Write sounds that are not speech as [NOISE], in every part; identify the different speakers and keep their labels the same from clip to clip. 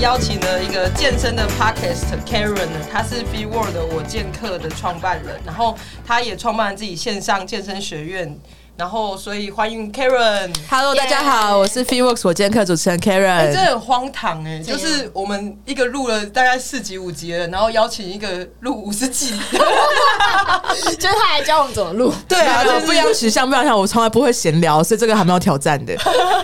Speaker 1: 邀请了一个健身的 podcast Karen 呢，他是 B World 我健客的创办人，然后他也创办了自己线上健身学院。然后，所以欢迎 Karen。
Speaker 2: Hello，大家好，我是 FeeWorks 我健客主持人
Speaker 1: 哎、这
Speaker 2: Karen。
Speaker 1: 很荒唐哎、就是我们一个录了大概四集五集了，然后邀请一个录五十集，[LAUGHS]
Speaker 3: 就是他来教我们怎么录。
Speaker 1: 对啊，[LAUGHS] 就是
Speaker 2: 不一样取向，不一样想，我从来不会闲聊，所以这个还蛮有挑战的。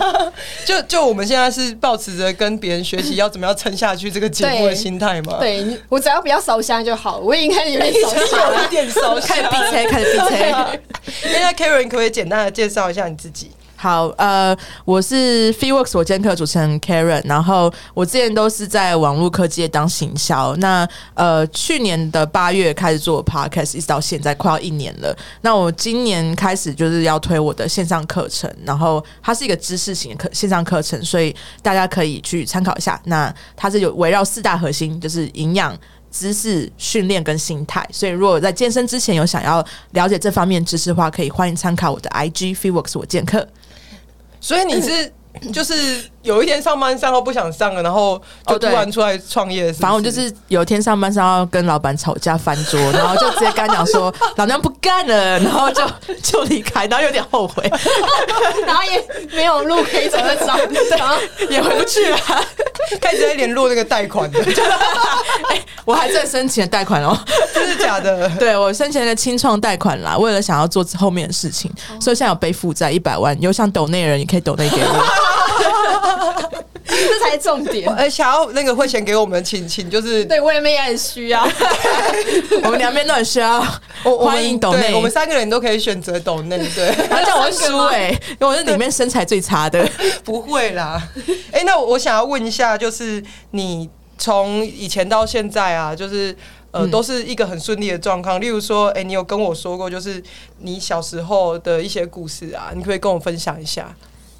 Speaker 2: [LAUGHS]
Speaker 1: 就就我们现在是保持着跟别人学习要怎么样撑下去这个节目的心态嘛，，
Speaker 3: 对你我只要不要烧香就好，我已经开始有点烧香
Speaker 1: 有一
Speaker 3: 了。
Speaker 1: 点烧
Speaker 2: 开始
Speaker 1: 香。
Speaker 2: B C，开始 B C。
Speaker 1: 现在 Karen 可不可以简单的介绍一下你自己？
Speaker 2: 好，呃，我是 FeeWorks 我健客主持人 Karen，然后我之前都是在网络科技当行销。那呃，去年的八月开始做 Podcast，一直到现在快要一年了。那我今年开始就是要推我的线上课程，然后它是一个知识型课线上课程，所以大家可以去参考一下。那它是有围绕四大核心，就是营养。知识训练跟心态，所以如果在健身之前有想要了解这方面知识的话，可以欢迎参考我的 IG Feworks 我健客。
Speaker 1: 所以你是就是有一天上班上到不想上了，然后就突然出来创业
Speaker 2: 反正我就是有一天上班上要跟老板吵架翻桌，[LAUGHS] 然后就直接跟他讲说 [LAUGHS] 老娘不干了，然后就 [LAUGHS] 就离开，然后有点后悔，
Speaker 3: 然后也没有路可以走然后
Speaker 2: 也回不去了。
Speaker 1: 开始在联络那个贷款的，
Speaker 2: 哎、我还在申请了贷款哦，
Speaker 1: 真的假的？
Speaker 2: 对我申请了清创贷款啦，为了想要做后面的事情，所以现在有背负债一百万，有想抖内的人也可以抖内给我。
Speaker 3: 这才重点。
Speaker 1: 哎，想要那个汇钱给我们，请请就是
Speaker 3: 对我也没也很需要。[LAUGHS]
Speaker 2: 我们两边都很需要，
Speaker 1: 我
Speaker 2: 欢迎抖内，
Speaker 1: 我们三个人都可以选择抖内，对，[LAUGHS]
Speaker 2: 然后叫我会输哎、因为我是里面身材最差的。[LAUGHS]
Speaker 1: 不会啦。哎、那我想要问一下，就是你从以前到现在啊，就是。呃，
Speaker 2: 嗯
Speaker 1: 都是一个很顺利的状况。例如说，哎、你有跟我说过，就是你小时候的一些故事啊，你可不可以跟我分享一下？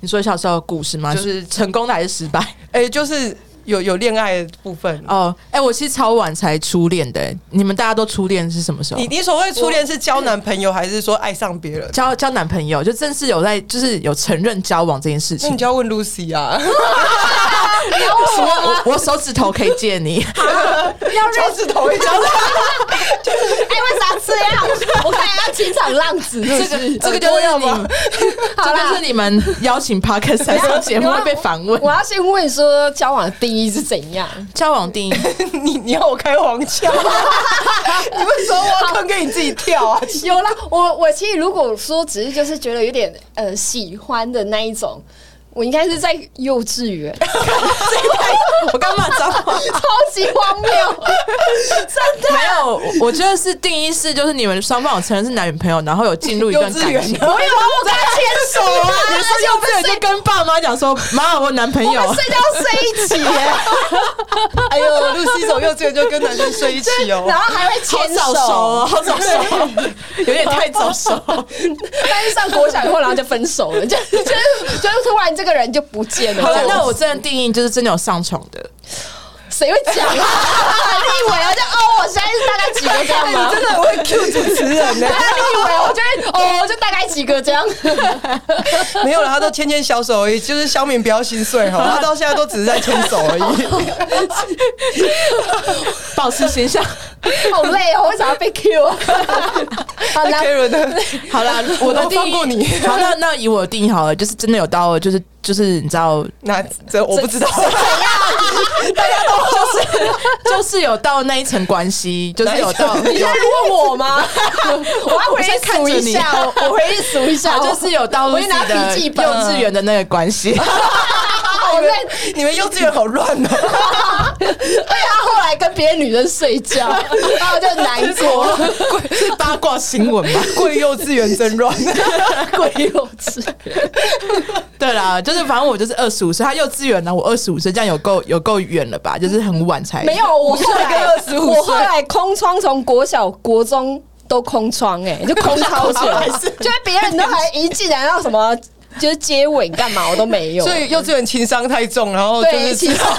Speaker 2: 你说小时候的故事吗？
Speaker 1: 就
Speaker 2: 就是成功的还是失败？[LAUGHS]
Speaker 1: 哎、就是有有恋爱的部分。
Speaker 2: 哦，哎、我其实超晚才初恋的、你们大家都初恋是什么时候
Speaker 1: 你？你所谓初恋是交男朋友，还是说爱上别人？
Speaker 2: 交交男朋友，就正式有在，就是有承认交往这件事情
Speaker 1: 那你。就要问 Lucy 啊，[LAUGHS]
Speaker 2: 我我手指头可以借你，
Speaker 3: 要
Speaker 1: 手指头一张。
Speaker 3: 哎，为啥这样？我看要情场浪子，是不是？
Speaker 2: 这个就是你，[LAUGHS]
Speaker 3: 好啦
Speaker 2: 这就是你们邀请 Parker 来上节目会被反问。
Speaker 3: 我要先问说，交往的定义是怎样？
Speaker 2: 交往定义，[LAUGHS]
Speaker 1: 你你要我开黄腔？[LAUGHS] 你为什么挖坑给你自己跳啊？
Speaker 3: 有啦，我我其实如果说只是就是觉得有点呃喜欢的那一种，我应该是在幼稚园，[LAUGHS]
Speaker 2: 我刚骂脏话。
Speaker 3: 超级荒谬，真的。
Speaker 2: 没有，我我觉得是定义是，就是你们双方有承认是男女朋友，然后有进入一段 [LAUGHS] 感情。
Speaker 3: 我以为我跟他牵手啊，[LAUGHS]
Speaker 2: 你是幼稚园就跟爸妈讲说，妈，我男朋友。
Speaker 3: 睡觉睡一起耶，
Speaker 1: 哎呦，Lucy 从幼稚园就跟男生睡一起哦。
Speaker 3: 然后还会
Speaker 2: 好
Speaker 3: 牵
Speaker 2: 早熟哦，
Speaker 3: 手。
Speaker 2: 好早熟，有点太早熟。
Speaker 3: 但是上国小以后，然后就分手了，就就是就是突然这个人就不见了。
Speaker 2: 好了，
Speaker 3: 这样
Speaker 2: 那我真的定义就是真的有上床的，
Speaker 3: 谁会讲啊？你以为啊？就哦，我现在是大概几个这样吗？
Speaker 1: 真的很会 Q 主持人呢
Speaker 3: 对。啊，你以为我就会哦，就大概几个这样？
Speaker 1: 没有了，他都牵牵小手而已，就是小敏不要心碎哈，[LAUGHS] 他到现在都只是在牵手而已。[LAUGHS]
Speaker 2: 保持形象。[LAUGHS]
Speaker 3: 好累哦，为啥要被 [LAUGHS] Q 啊？好啦，
Speaker 2: 好啦，我
Speaker 1: 都
Speaker 2: 定义
Speaker 1: 放过你
Speaker 2: 好，那那以我的定义好了，就是真的有到，就是就是你知道，
Speaker 1: 那这我不知道。
Speaker 2: 就是就是有到那一层关系，就是有到，[LAUGHS]
Speaker 3: 你在问我吗？[LAUGHS] 我要回去数一下，我我回去数一下，
Speaker 2: 就是有到
Speaker 3: 我去拿笔记本
Speaker 2: 幼稚园的那个关系。[LAUGHS]
Speaker 3: 我在，
Speaker 1: 你们幼稚园好乱哦。
Speaker 3: 而且他后来跟别的女人睡觉，然后就很难过，
Speaker 2: 是八卦新闻吧？
Speaker 1: 贵幼稚园真乱。
Speaker 3: 贵幼稚。
Speaker 2: 对啦，就是反正我就是二十五岁，他幼稚园呢，我二十五岁，这样有够有够远了吧？就是很晚才
Speaker 3: 没有，我后来
Speaker 1: 25
Speaker 3: 我后来空窗从国小、国中都空窗，哎，就空超久 [LAUGHS]
Speaker 2: 还是，
Speaker 3: 就是别人都还一进来要什么。就是接吻干嘛我都没有，
Speaker 1: 所以幼稚园情商太重，然后就，是 [LAUGHS]
Speaker 3: 然后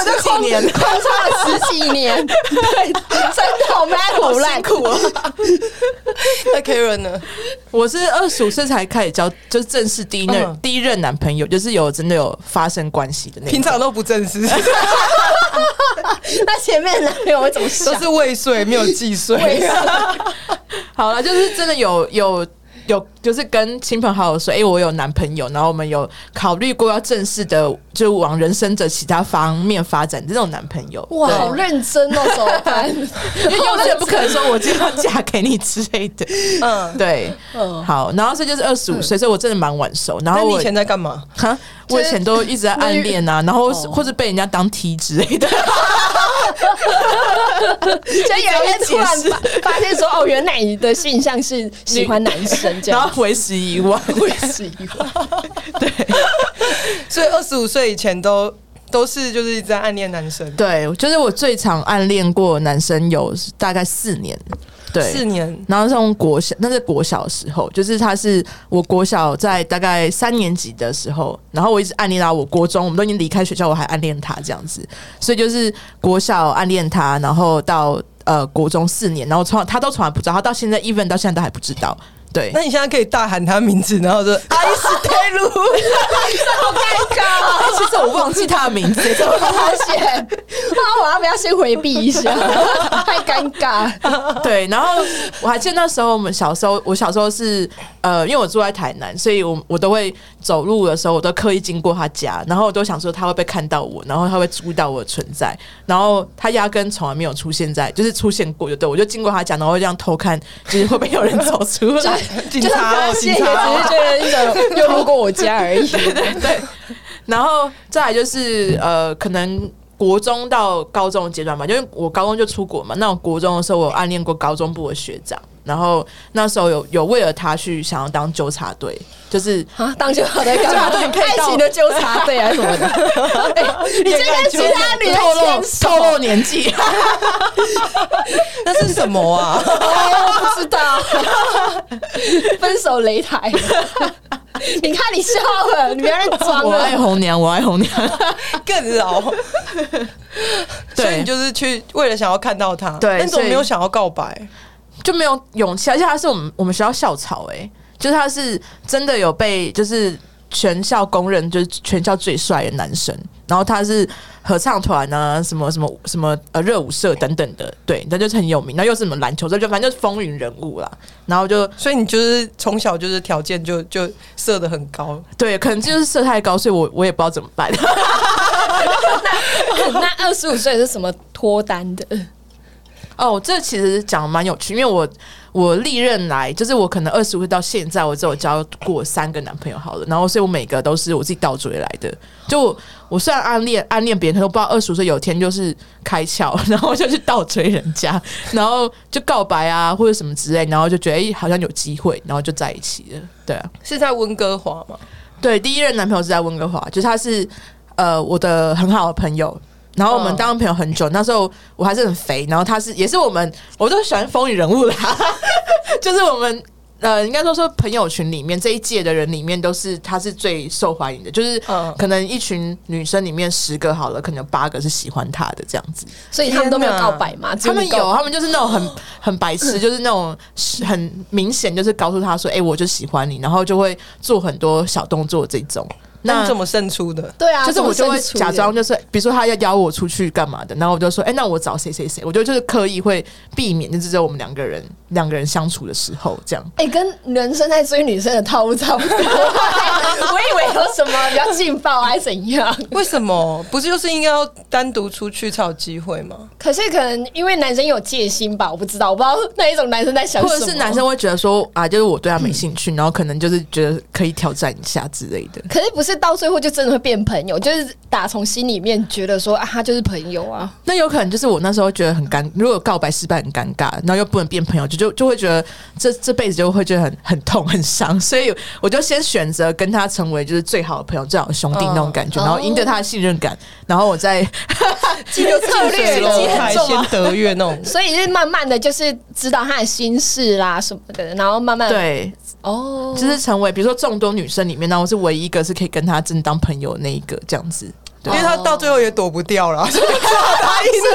Speaker 3: 我就
Speaker 2: 十几
Speaker 3: 空
Speaker 2: 年
Speaker 3: 空差了十几年，对，真的我们在胡乱，
Speaker 2: 辛苦啊。
Speaker 1: 那 Karen 呢？[LAUGHS]
Speaker 2: 我是二十五岁才开始交，就是正式第一任、
Speaker 1: 嗯
Speaker 2: 第一任男朋友，就是有真的有发生关系的那种。
Speaker 1: 平常都不正式，[LAUGHS]
Speaker 3: 那前面的男朋友会怎么想
Speaker 1: 都？是未遂，没有既遂。
Speaker 2: 好了，就是真的有有有，就是跟亲朋好友说，哎、我有男朋友，然后我们有考虑过要正式的，就往人生的其他方面发展这种男朋友。
Speaker 3: 哇，好认真哦，怎么办？[LAUGHS]
Speaker 2: 因为幼稚园不可能说我今天要嫁给你之类的。
Speaker 1: 嗯，
Speaker 2: 对，
Speaker 3: 嗯，
Speaker 2: 好，然后这就是二十五岁，所以我真的蛮晚熟。然后我
Speaker 1: 你以前在干嘛？
Speaker 2: 哈，我以前都一直在暗恋啊，然后或者被人家当 T 之类的。[LAUGHS] [LAUGHS]
Speaker 3: 就有一天突 [LAUGHS] 然发发现说，哦，原来你的性向是喜欢男生这样 [LAUGHS]
Speaker 2: 然后。为时已晚。
Speaker 3: 为时已晚
Speaker 2: 对
Speaker 1: 所以二十五岁以前都都是就是在暗恋男生，
Speaker 2: 对，就是我最常暗恋过男生有大概四年，对，
Speaker 1: 四年。
Speaker 2: 然后从国小，那是国小的时候，就是他是我国小在大概三年级的时候，然后我一直暗恋到我国中，我们都已经离开学校，我还暗恋他这样子，所以就是国小暗恋他，然后到呃国中四年，然后从他都从来不知道，他到现在 even 到现在都还不知道，对
Speaker 1: 那，你现在可以大喊他名字，然后说 [LAUGHS] 阿伊斯泰鲁，
Speaker 3: 好尴尬
Speaker 2: 哎其实我忘记他的名字，怎么
Speaker 3: 险！那我要不要先回避一下？[LAUGHS] 太尴尬。
Speaker 2: 对，然后我还记得那时候我们小时候，我小时候是呃，因为我住在台南，所以我我都会走路的时候，我都刻意经过他家，然后我都想说他会不会看到我，然后他会注意到我的存在，然后他压根从来没有出现在，就是出现过，就对我就经过他家，然后会这样偷看，就是会不会有人走出来。[LAUGHS]
Speaker 1: 警察哦，警察哦，
Speaker 3: 是觉得一种 [LAUGHS] 又路过我家而已。
Speaker 2: 对，然后再来就是呃，可能。国中到高中的阶段嘛，因为我高中就出国嘛，那我国中的时候，我暗恋过高中部的学长，然后那时候有有为了他去想要当纠察队，就是
Speaker 3: 啊，当纠察队干嘛？
Speaker 2: 纠察队
Speaker 3: 爱情的纠察队还是什么的？[LAUGHS] 哎你这跟其他女人
Speaker 2: 透露透露年纪，[LAUGHS]
Speaker 1: 那是什么啊？
Speaker 3: 我，不知道。分手擂台。你看你笑了，你不要再装
Speaker 2: 我爱
Speaker 3: 了。
Speaker 2: 红娘，我爱红娘，[LAUGHS]
Speaker 1: 更老。所以
Speaker 2: 对
Speaker 1: 你，就是去为了想要看到他，
Speaker 2: 对
Speaker 1: 但你怎么没有想要告白？
Speaker 2: 就没有勇气，而且他是我们我们学校校草、欸，就是他是真的有被就是全校公认就是全校最帅的男生，然后他是合唱团啊，什么什么什么呃热舞社等等的，对，那就是很有名，然后又是什么篮球社，就反正就是风云人物啦，然后就
Speaker 1: 所以你就是从小就是条件就就设的很高，
Speaker 2: 对，可能就是设太高，所以我我也不知道怎么办。[LAUGHS]
Speaker 3: 那二十五岁是什么脱单的？
Speaker 2: 哦，这其实讲得蛮有趣，因为我我历任来，就是我可能二十五岁到现在，我只有交过三个男朋友好了，然后所以我每个都是我自己倒追来的。就我我虽然暗恋暗恋别人，可是我不知道二十五岁有一天就是开窍，[LAUGHS] 然后就去倒追人家，然后就告白啊或者什么之类，然后就觉得诶好像有机会，然后就在一起了。对啊，
Speaker 1: 是在温哥华吗？
Speaker 2: 对，第一任男朋友是在温哥华，就是他是呃我的很好的朋友。然后我们
Speaker 1: 嗯
Speaker 2: 当朋友很久，那时候我还是很肥，然后他是也是我们，我都喜欢风云人物啦，[LAUGHS] 就是我们呃，应该说说朋友群里面这一届的人里面，都是他是最受欢迎的，就是
Speaker 1: 嗯
Speaker 2: 可能一群女生里面十个好了，可能八个是喜欢他的这样子。
Speaker 3: 所以他们都没有告白嘛？
Speaker 2: 他们有，他们就是那种很很白痴，[LAUGHS] 就是那种很明显，就是告诉他说：“哎、我就喜欢你。”然后就会做很多小动作这种。
Speaker 1: 那你怎么胜出的？
Speaker 3: 对啊，
Speaker 2: 就是我就会假装就是，比如说他要邀我出去干嘛的，然后我就说，哎、那我找谁谁谁，我就就是刻意会避免，就是只有我们两个人两个人相处的时候这样。
Speaker 3: 哎、跟男生在追女生的套路差不多。[LAUGHS] 我以为有什么比较劲爆还是怎样，
Speaker 1: 为什么不是就是应该要单独出去才有机会吗？
Speaker 3: 可是可能因为男生有戒心吧，我不知道，我不知道那一种男生在想什么，
Speaker 2: 或者是男生会觉得说啊，就是我对他没兴趣，然后可能就是觉得可以挑战一下之类的。
Speaker 3: 可是不是到最后就真的会变朋友，就是打从心里面觉得说啊，他就是朋友啊。
Speaker 2: 那有可能就是我那时候觉得很尴，如果告白失败很尴尬，然后又不能变朋友，就就就就会觉得这这辈子就会觉得很很痛很伤，[LAUGHS] 所以我就先选择跟他成为就是最好的朋友、最好的兄弟那种感觉，
Speaker 3: 哦
Speaker 2: 然后赢得他的信任感，然后我再
Speaker 3: 这个策略
Speaker 1: 近
Speaker 3: 已经很重啊。
Speaker 1: 先得月那种。
Speaker 3: 所以是慢慢的就是知道他的心事啦什么的，然后慢慢
Speaker 2: 对，
Speaker 3: 哦，
Speaker 2: 就是成为比如说众多女生里面，然后我是唯一一个是可以跟他真当朋友那一个这样子。
Speaker 1: 因为他到最后也躲不掉了，所以只好答应了。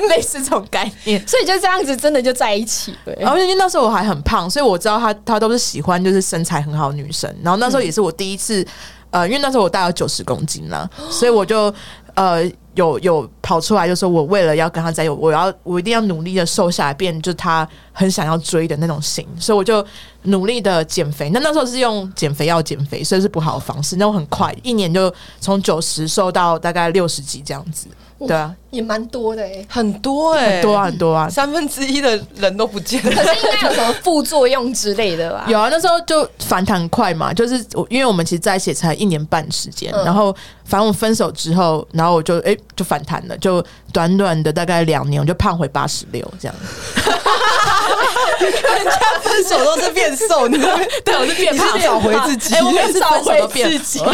Speaker 1: [LAUGHS] [LAUGHS]
Speaker 2: 类似这种概念。
Speaker 3: 所以就这样子，真的就在一起了。
Speaker 2: 然后因为那时候我还很胖，所以我知道他他都是喜欢就是身材很好的女生。然后那时候也是我第一次，呃，因为那时候我大概九十公斤啦，所以我就呃有有跑出来，就说我为了要跟他在一起，我要我一定要努力的瘦下来，变就是他很想要追的那种型，所以我就努力的减肥。那那时候是用减肥药减肥，所以是不好的方式，那我很快一年就 [LAUGHS] 从九十瘦到大概六十几这样子。对啊，
Speaker 3: 也蛮多的哎。
Speaker 1: 很多哎、
Speaker 2: 很多啊很多啊，
Speaker 1: 三分之一的人都不见了。[LAUGHS]
Speaker 3: 可是应该有什么副作用之类的吧？
Speaker 2: 有啊，那时候就反弹快嘛，就是我因为我们其实在一起才一年半时间，
Speaker 3: 嗯
Speaker 2: 然后反正我们分手之后，然后我就哎、就反弹了，就短短的大概两年，我就胖回八十六这样。
Speaker 1: 人家分手都是变瘦，你 [LAUGHS]
Speaker 2: 对，我是变
Speaker 1: 你是找回自己
Speaker 2: 哎、我每次分手都变
Speaker 1: 找回自己。[LAUGHS]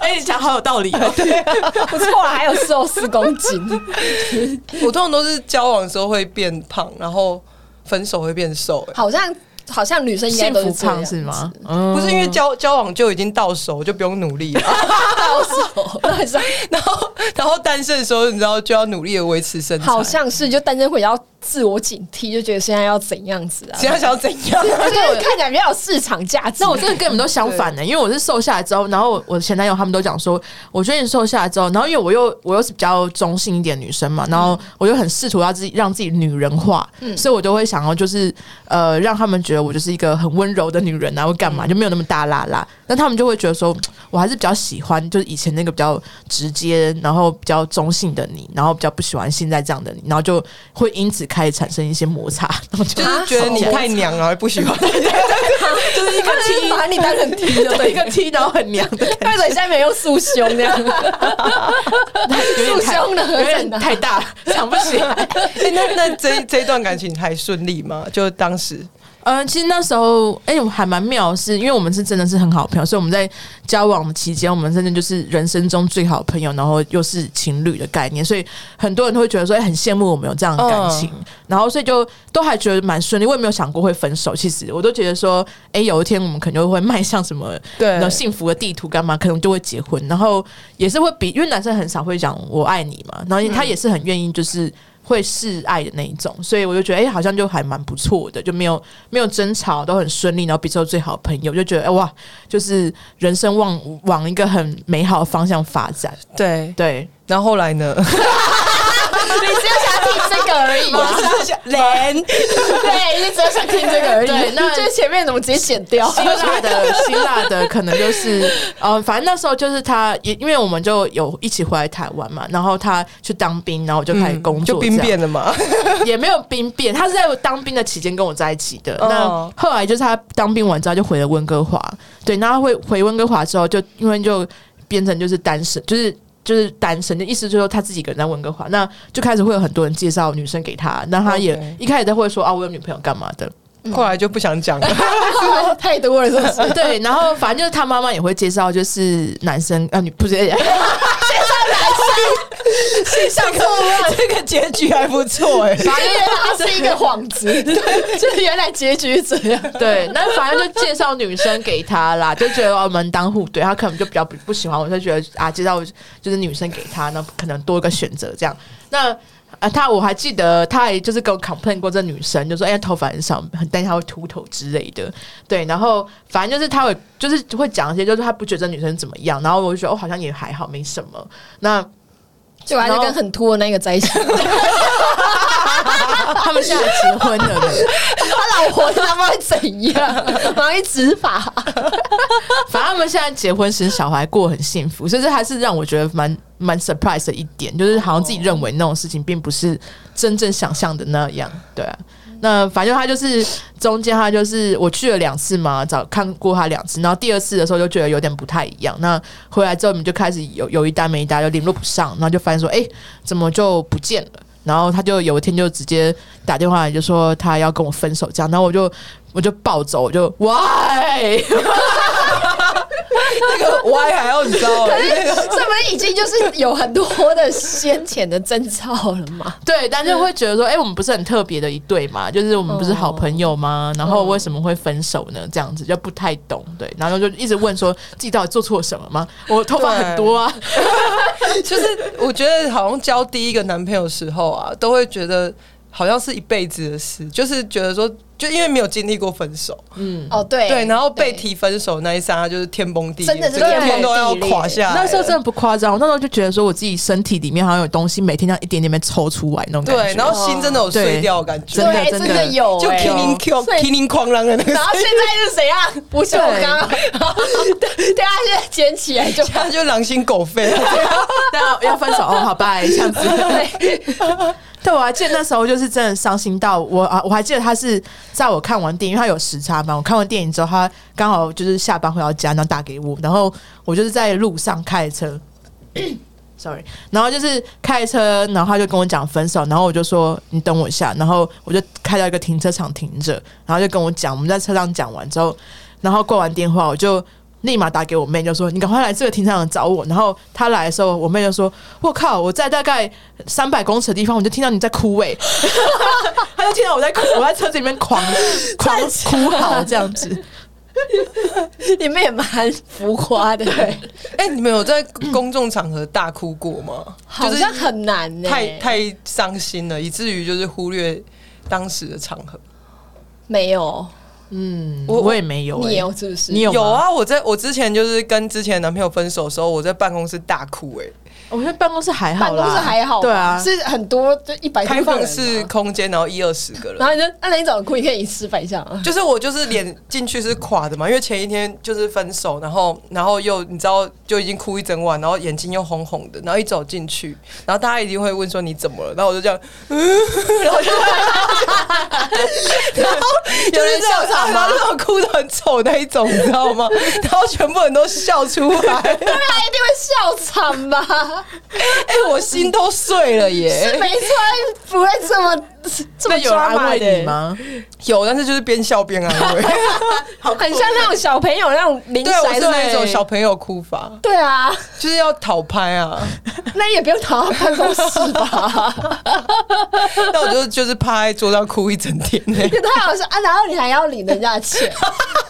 Speaker 2: 哎、你讲好有道理哦。[LAUGHS]
Speaker 3: 不错啊，还有瘦四公斤。
Speaker 1: 我通常都是交往的时候会变胖，然后分手会变瘦、哎
Speaker 3: 好像好像女生应该都是
Speaker 2: 胖是吗？嗯
Speaker 1: 不是因为交交往就已经到手，就不用努力了。
Speaker 3: 到手，
Speaker 1: 然后然后单身的时候，你知道就要努力的维持身材。
Speaker 3: 好像是就单身会要自我警惕，就觉得现在要怎样子啊？
Speaker 1: 现在想要怎样？
Speaker 3: 就是看起来比较有市场价值。
Speaker 2: 那我真的跟你们都相反呢、因为我是瘦下来之后，然后我前男友他们都讲说，我觉得你瘦下来之后，然后因为我又我又是比较中性一点女生嘛，然后我就很试图要自己让自己女人化，所以我都会想要就是呃让他们觉得我就是一个很温柔的女人啊，或干嘛就没有那么大辣辣，但他们就会觉得说我还是比较喜欢就是以前那个比较直接，然后比较中性的你，然后比较不喜欢现在这样的你，然后就会因此开始产生一些摩擦，[LAUGHS] 然后就
Speaker 1: 就是觉得你太娘了，不喜欢。
Speaker 2: 就是一个 T
Speaker 3: 把你当成
Speaker 2: 对
Speaker 3: 对
Speaker 2: 一个 T，然后很娘的感觉。
Speaker 3: 或者下面用束胸那样，束胸的
Speaker 2: 有点太大，[LAUGHS] 想不起来。
Speaker 1: 欸 [LAUGHS] 那那这这一段感情还顺利吗？就当时
Speaker 2: 嗯，其实那时候，哎、我还蛮妙的是，因为我们是真的是很好朋友，所以我们在交往的期间，我们真的就是人生中最好的朋友，然后又是情侣的概念，所以很多人都会觉得说，哎、很羡慕我们有这样的感情，然后所以就都还觉得蛮顺利。我也没有想过会分手，其实我都觉得说，哎、有一天我们可能就会迈向什么
Speaker 1: 对
Speaker 2: 幸福的地图干嘛，可能就会结婚，然后也是会比，因为男生很少会讲我爱你嘛，然后他也是很愿意就是。会示爱的那一种，所以我就觉得，哎、好像就还蛮不错的，就没有没有争吵，都很顺利，然后彼此都最好的朋友，就觉得，哎、哇，就是人生往往一个很美好的方向发展。
Speaker 1: 对，
Speaker 2: 对，
Speaker 1: 然后后来呢？[LAUGHS] [LAUGHS]
Speaker 3: 你只有想听这个而已啊。[LAUGHS]
Speaker 1: 连
Speaker 3: 对，你只有想听这个而已。
Speaker 2: 对那
Speaker 3: 就是前面怎么直接剪掉？
Speaker 2: 辛辣的辛辣的可能就是，呃，反正那时候就是他，也因为我们就有一起回来台湾嘛，然后他去当兵，然后我就开始工作、
Speaker 1: 就兵变了嘛。[LAUGHS]
Speaker 2: 也没有兵变，他是在我当兵的期间跟我在一起的。
Speaker 1: 哦
Speaker 2: 那后来就是他当兵完之后就回了温哥华，对，然后会回温哥华之后，就因为就变成就是单身，就是。就是单身的意思，就是说他自己一个人在温哥华，那就开始会有很多人介绍女生给他，那他也一开始都会说啊，我有女朋友干嘛的，
Speaker 1: 后来就不想讲了。[LAUGHS]
Speaker 3: 太多了，是不是？[LAUGHS]
Speaker 2: 对，然后反正就是他妈妈也会介绍，就是男生啊，女不是 [LAUGHS] [LAUGHS]
Speaker 3: 想错乱。
Speaker 1: 这个结局还不错哎、
Speaker 3: 反正原来它是一个幌子，[LAUGHS] 对，就是原来结局是这样。
Speaker 2: 对，那反正就介绍女生给他啦，就觉得哦我们当户对，他可能就比较不不喜欢我，就觉得啊，介绍就是女生给他，那可能多一个选择这样。那啊，他我还记得，他还就是跟我 complain 过这女生，就说哎、呀头发很少，很担心她会秃头之类的。对，然后反正就是他会就是会讲一些，就是他不觉得这女生怎么样，然后我就觉得哦，好像也还好，没什么。那
Speaker 3: 结果他就跟很秃的那个在一起，[LAUGHS]
Speaker 2: 他们现在结婚了呢。
Speaker 3: 他老婆他妈会怎样？然后一执法，
Speaker 2: 反正他们现在结婚生小孩过得很幸福，所以这还是让我觉得蛮蛮 surprise 的一点，就是好像自己认为那种事情并不是真正想象的那样，对啊。那反正他就是中间他就是我去了两次嘛，找看过他两次，然后第二次的时候就觉得有点不太一样。那回来之后，我们就开始有有一单没一单，就联络不上，然后就发现说，哎、怎么就不见了？然后他就有一天就直接打电话来，就说他要跟我分手，这样，然后我就我就暴走，我就 why？[LAUGHS]
Speaker 1: 那个 Y 还要你知道吗？
Speaker 3: 这不是已经就是有很多的先前的征兆了吗？
Speaker 2: 对，但是会觉得说，哎、我们不是很特别的一对嘛？就是我们不是好朋友吗？然后为什么会分手呢？这样子就不太懂，对，然后就一直问说自己到底做错什么吗？我头发很多啊，[LAUGHS]
Speaker 1: 就是我觉得好像交第一个男朋友的时候啊，都会觉得好像是一辈子的事，就是觉得说，就因为没有经历过分手，嗯。
Speaker 3: 哦，对。
Speaker 1: 对，然后被提分手那一刹那就是天崩地裂，
Speaker 3: 真的是天崩
Speaker 1: 都要
Speaker 3: 地裂
Speaker 1: 垮下来。
Speaker 2: 那时候真的不夸张，我那时候就觉得说我自己身体里面好像有东西每天这样一点点被抽出来那种感觉。
Speaker 1: 对，然后心真的有碎掉感觉，
Speaker 2: 真的，真的
Speaker 3: 有
Speaker 1: 就
Speaker 3: 欸
Speaker 1: killing kill killing 狂狼的那个。
Speaker 3: 然后现在是谁啊？[LAUGHS] 不是我刚刚，对，[LAUGHS] 大家现在捡起来就 [LAUGHS]
Speaker 1: 他就狼心狗肺，
Speaker 2: 要要分手哦，好拜这样子。
Speaker 3: 对，
Speaker 2: 我还记得那时候就是真的伤心到我啊，我还记得他是在我看完电影，因为他有时差嘛。我看完电影之后，他刚好就是下班回到家，然后打给我，然后我就是在路上开车。Sorry，然后就是开车，然后他就跟我讲分手，然后我就说你等我一下，然后我就开到一个停车场停着，然后就跟我讲，我们在车上讲完之后，然后挂完电话，我就立马打给我妹，就说你赶快来这个停车场找我。然后她来的时候，我妹就说：“我靠，我在大概三百公尺的地方，我就听到你在哭哎、[LAUGHS] [LAUGHS] 她就听到我在哭，我在车子里面狂 [LAUGHS] 狂哭嚎这样子。
Speaker 3: 你们也蛮浮夸的，对，
Speaker 1: 哎，你们有在公众场合大哭过吗？
Speaker 3: 好像很难呢，
Speaker 1: 太太伤心了，以至于就是忽略当时的场合。
Speaker 3: 没有，
Speaker 2: 嗯，
Speaker 1: 我
Speaker 2: 我也没有、欸，
Speaker 3: 你有是不是？
Speaker 2: 你有吗
Speaker 1: 有？啊，我在我之前就是跟之前男朋友分手的时候，我在办公室大哭、哎，
Speaker 2: 我觉得办公室还好
Speaker 3: 办
Speaker 2: 啦，
Speaker 3: 公室还好吧，
Speaker 2: 对啊，
Speaker 3: 是很多就一百
Speaker 1: 开放式空间，然后一二十个人
Speaker 3: 然。后你就那你怎么哭？你可以示范一下啊。
Speaker 1: 就是我就是脸进去是垮的嘛，因为前一天就是分手，然后然后又你知道就已经哭一整晚，然后眼睛又红红的，然后一走进去，然后大家一定会问说你怎么了，然后我就这样，嗯，然后就然后
Speaker 3: 有人笑场吗
Speaker 1: 然种哭的很丑那一种，你知道吗？然后全部人都笑出来，
Speaker 3: 对啊，一定会笑场吧？
Speaker 1: 哎、我心都碎了耶！
Speaker 3: 没错，不会这么这么
Speaker 2: 有安慰你
Speaker 3: 的？
Speaker 2: 吗？[LAUGHS]
Speaker 1: 有，但是就是边笑边安慰。[LAUGHS]
Speaker 3: 很像那种小朋友那种零
Speaker 1: 对，我
Speaker 3: 骰
Speaker 1: 是那种小朋友哭法，
Speaker 3: 对啊，
Speaker 1: 就是要讨拍啊。[LAUGHS]
Speaker 3: 那也不用讨到办公室吧？
Speaker 1: 那我就就是趴在桌上哭一整天呢、
Speaker 3: 太好笑啊！然后你还要领人家的钱，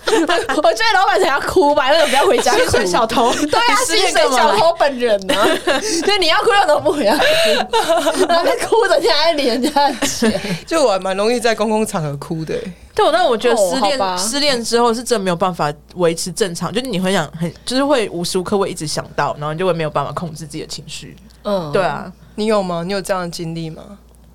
Speaker 3: 我觉得老板才要哭吧，那个不要回家哭。
Speaker 2: 薪水小偷，
Speaker 3: 对啊，
Speaker 2: 你失
Speaker 3: 薪水
Speaker 2: 恋干嘛来
Speaker 3: 小偷本人呢、对，你要哭，那都不回家哭，然后他哭着，天还领人家的钱，[LAUGHS]
Speaker 1: 就我还蛮容易在公共场合哭的、
Speaker 2: 对，那我觉得失恋、
Speaker 3: 哦
Speaker 2: 失恋之后是真的没有办法维持正常，就是你很想很，就是会无时无刻会一直想到，然后你就会没有办法控制自己的情绪。
Speaker 3: 嗯，
Speaker 2: 对，啊，
Speaker 1: 你有吗？你有这样的经历吗？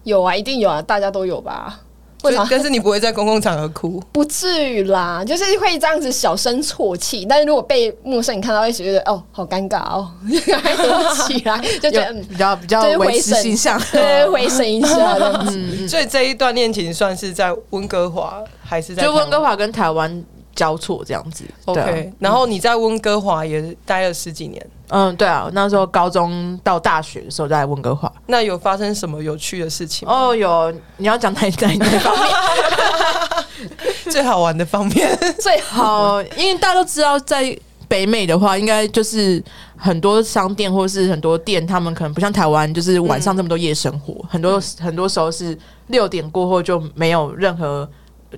Speaker 3: 有啊，一定有啊，大家都有吧？为啥
Speaker 1: 但是你不会在公共场合哭？[LAUGHS]
Speaker 3: 不至于啦，就是会这样子小声啜泣，但是如果被陌生人看到，会觉得哦，好尴尬哦，[LAUGHS] 还躲起来，就觉得嗯，
Speaker 2: 比较比较
Speaker 3: 对
Speaker 2: 维持
Speaker 3: 回神
Speaker 2: 形象。[LAUGHS]
Speaker 3: 对，回神一下这样子。
Speaker 1: 所以这一段恋情算是在温哥华还是在
Speaker 2: 就温哥
Speaker 1: 华
Speaker 2: 华跟台湾交错这样子。
Speaker 1: ？OK，然后你在温哥华也待了十几年，
Speaker 2: 嗯，对啊，那时候高中到大学的时候在温哥华。
Speaker 1: 那有发生什么有趣的事情吗？
Speaker 2: 哦，有你要讲哪哪哪方面？[LAUGHS] [LAUGHS]
Speaker 1: 最好玩的方面，
Speaker 3: 最好
Speaker 2: 好，因为大家都知道，在北美的话，应该就是很多商店或是很多店，他们可能不像台湾，就是晚上这么多夜生活，很多很多时候是六点过后就没有任何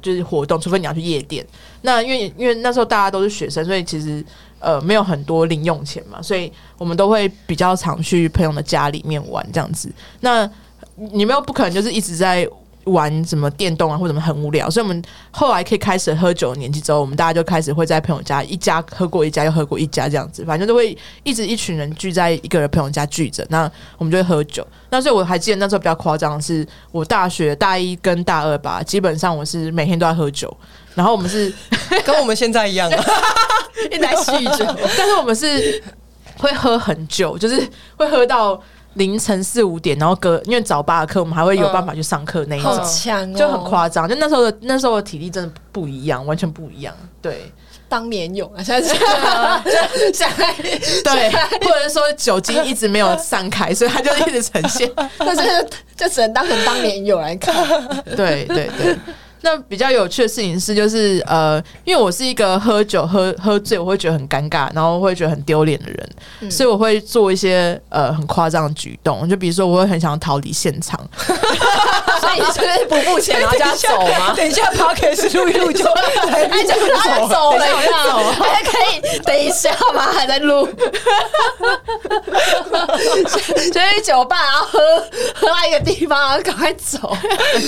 Speaker 2: 就是活动，除非你要去夜店。那因为因为那时候大家都是学生，所以其实呃没有很多零用钱嘛，所以我们都会比较常去朋友的家里面玩这样子。那你们又不可能就是一直在玩什么电动啊或者什么很无聊，所以我们后来可以开始喝酒的年纪之后，我们大家就开始会在朋友家一家喝过一家又喝过一家这样子，反正都会一直一群人聚在一个人朋友家聚着，那我们就会喝酒。那所以我还记得那时候比较夸张的是，我大学大一跟大二吧，基本上我是每天都在喝酒，然后我们是。[LAUGHS] [LAUGHS]
Speaker 1: 跟我们现在一样啊。[LAUGHS]
Speaker 3: 一直在酗酒，
Speaker 2: 但是我们是会喝很久，就是会喝到凌晨四五点，然后隔因为早八的课，我们还会有办法去上课那一种，就很夸张。就那时候的那时候的体力真的不一样，完全不一样。对
Speaker 3: 当年勇啊，现在是现在
Speaker 2: 对，或者是说酒精一直没有散开，所以它就一直呈现。[LAUGHS]
Speaker 3: 但是就只能当成当年勇来看。
Speaker 2: 对对对。那比较有趣的事情是，就是呃，因为我是一个喝酒喝喝醉我会觉得很尴尬，然后会觉得很丢脸的人，所以我会做一些呃很夸张的举动，就比如说我会很想要逃离现场，[LAUGHS]
Speaker 3: 所以你就是不付钱然后叫他走吗？
Speaker 1: 等一下 p o c a s 录一录就来
Speaker 3: 哎，就走了，
Speaker 2: 等一下我就走
Speaker 3: 这样还可以等一下吗？还在录，就去酒吧，然后喝喝到一个地方，然后赶快走，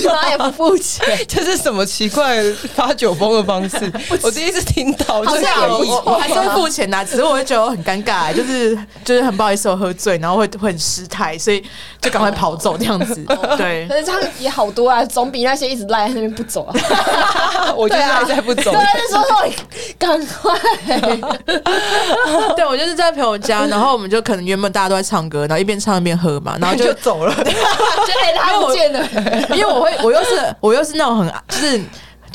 Speaker 3: 然后也不付钱。
Speaker 1: 这是什么奇怪的发酒疯的方式？我第一次听到，这
Speaker 3: 好像
Speaker 1: 个
Speaker 2: 我我我还是会付钱的、只是我会觉得我很尴尬，就是就是很不好意思，我喝醉，然后会会很失态，所以就赶快跑走这样子。对，
Speaker 3: 可是这样也好多啊，总比那些一直赖在那边不走啊。[LAUGHS]
Speaker 1: 我觉得还在不走
Speaker 3: 对。啊，就说说赶快。[LAUGHS]
Speaker 2: 对我就是在朋友家，然后我们就可能原本大家都在唱歌，然后一边唱一边喝嘛，[LAUGHS] 然后就
Speaker 1: 就走了，
Speaker 3: 就哎、他不见了，
Speaker 2: 因为我会，我又是我又是那种很就是。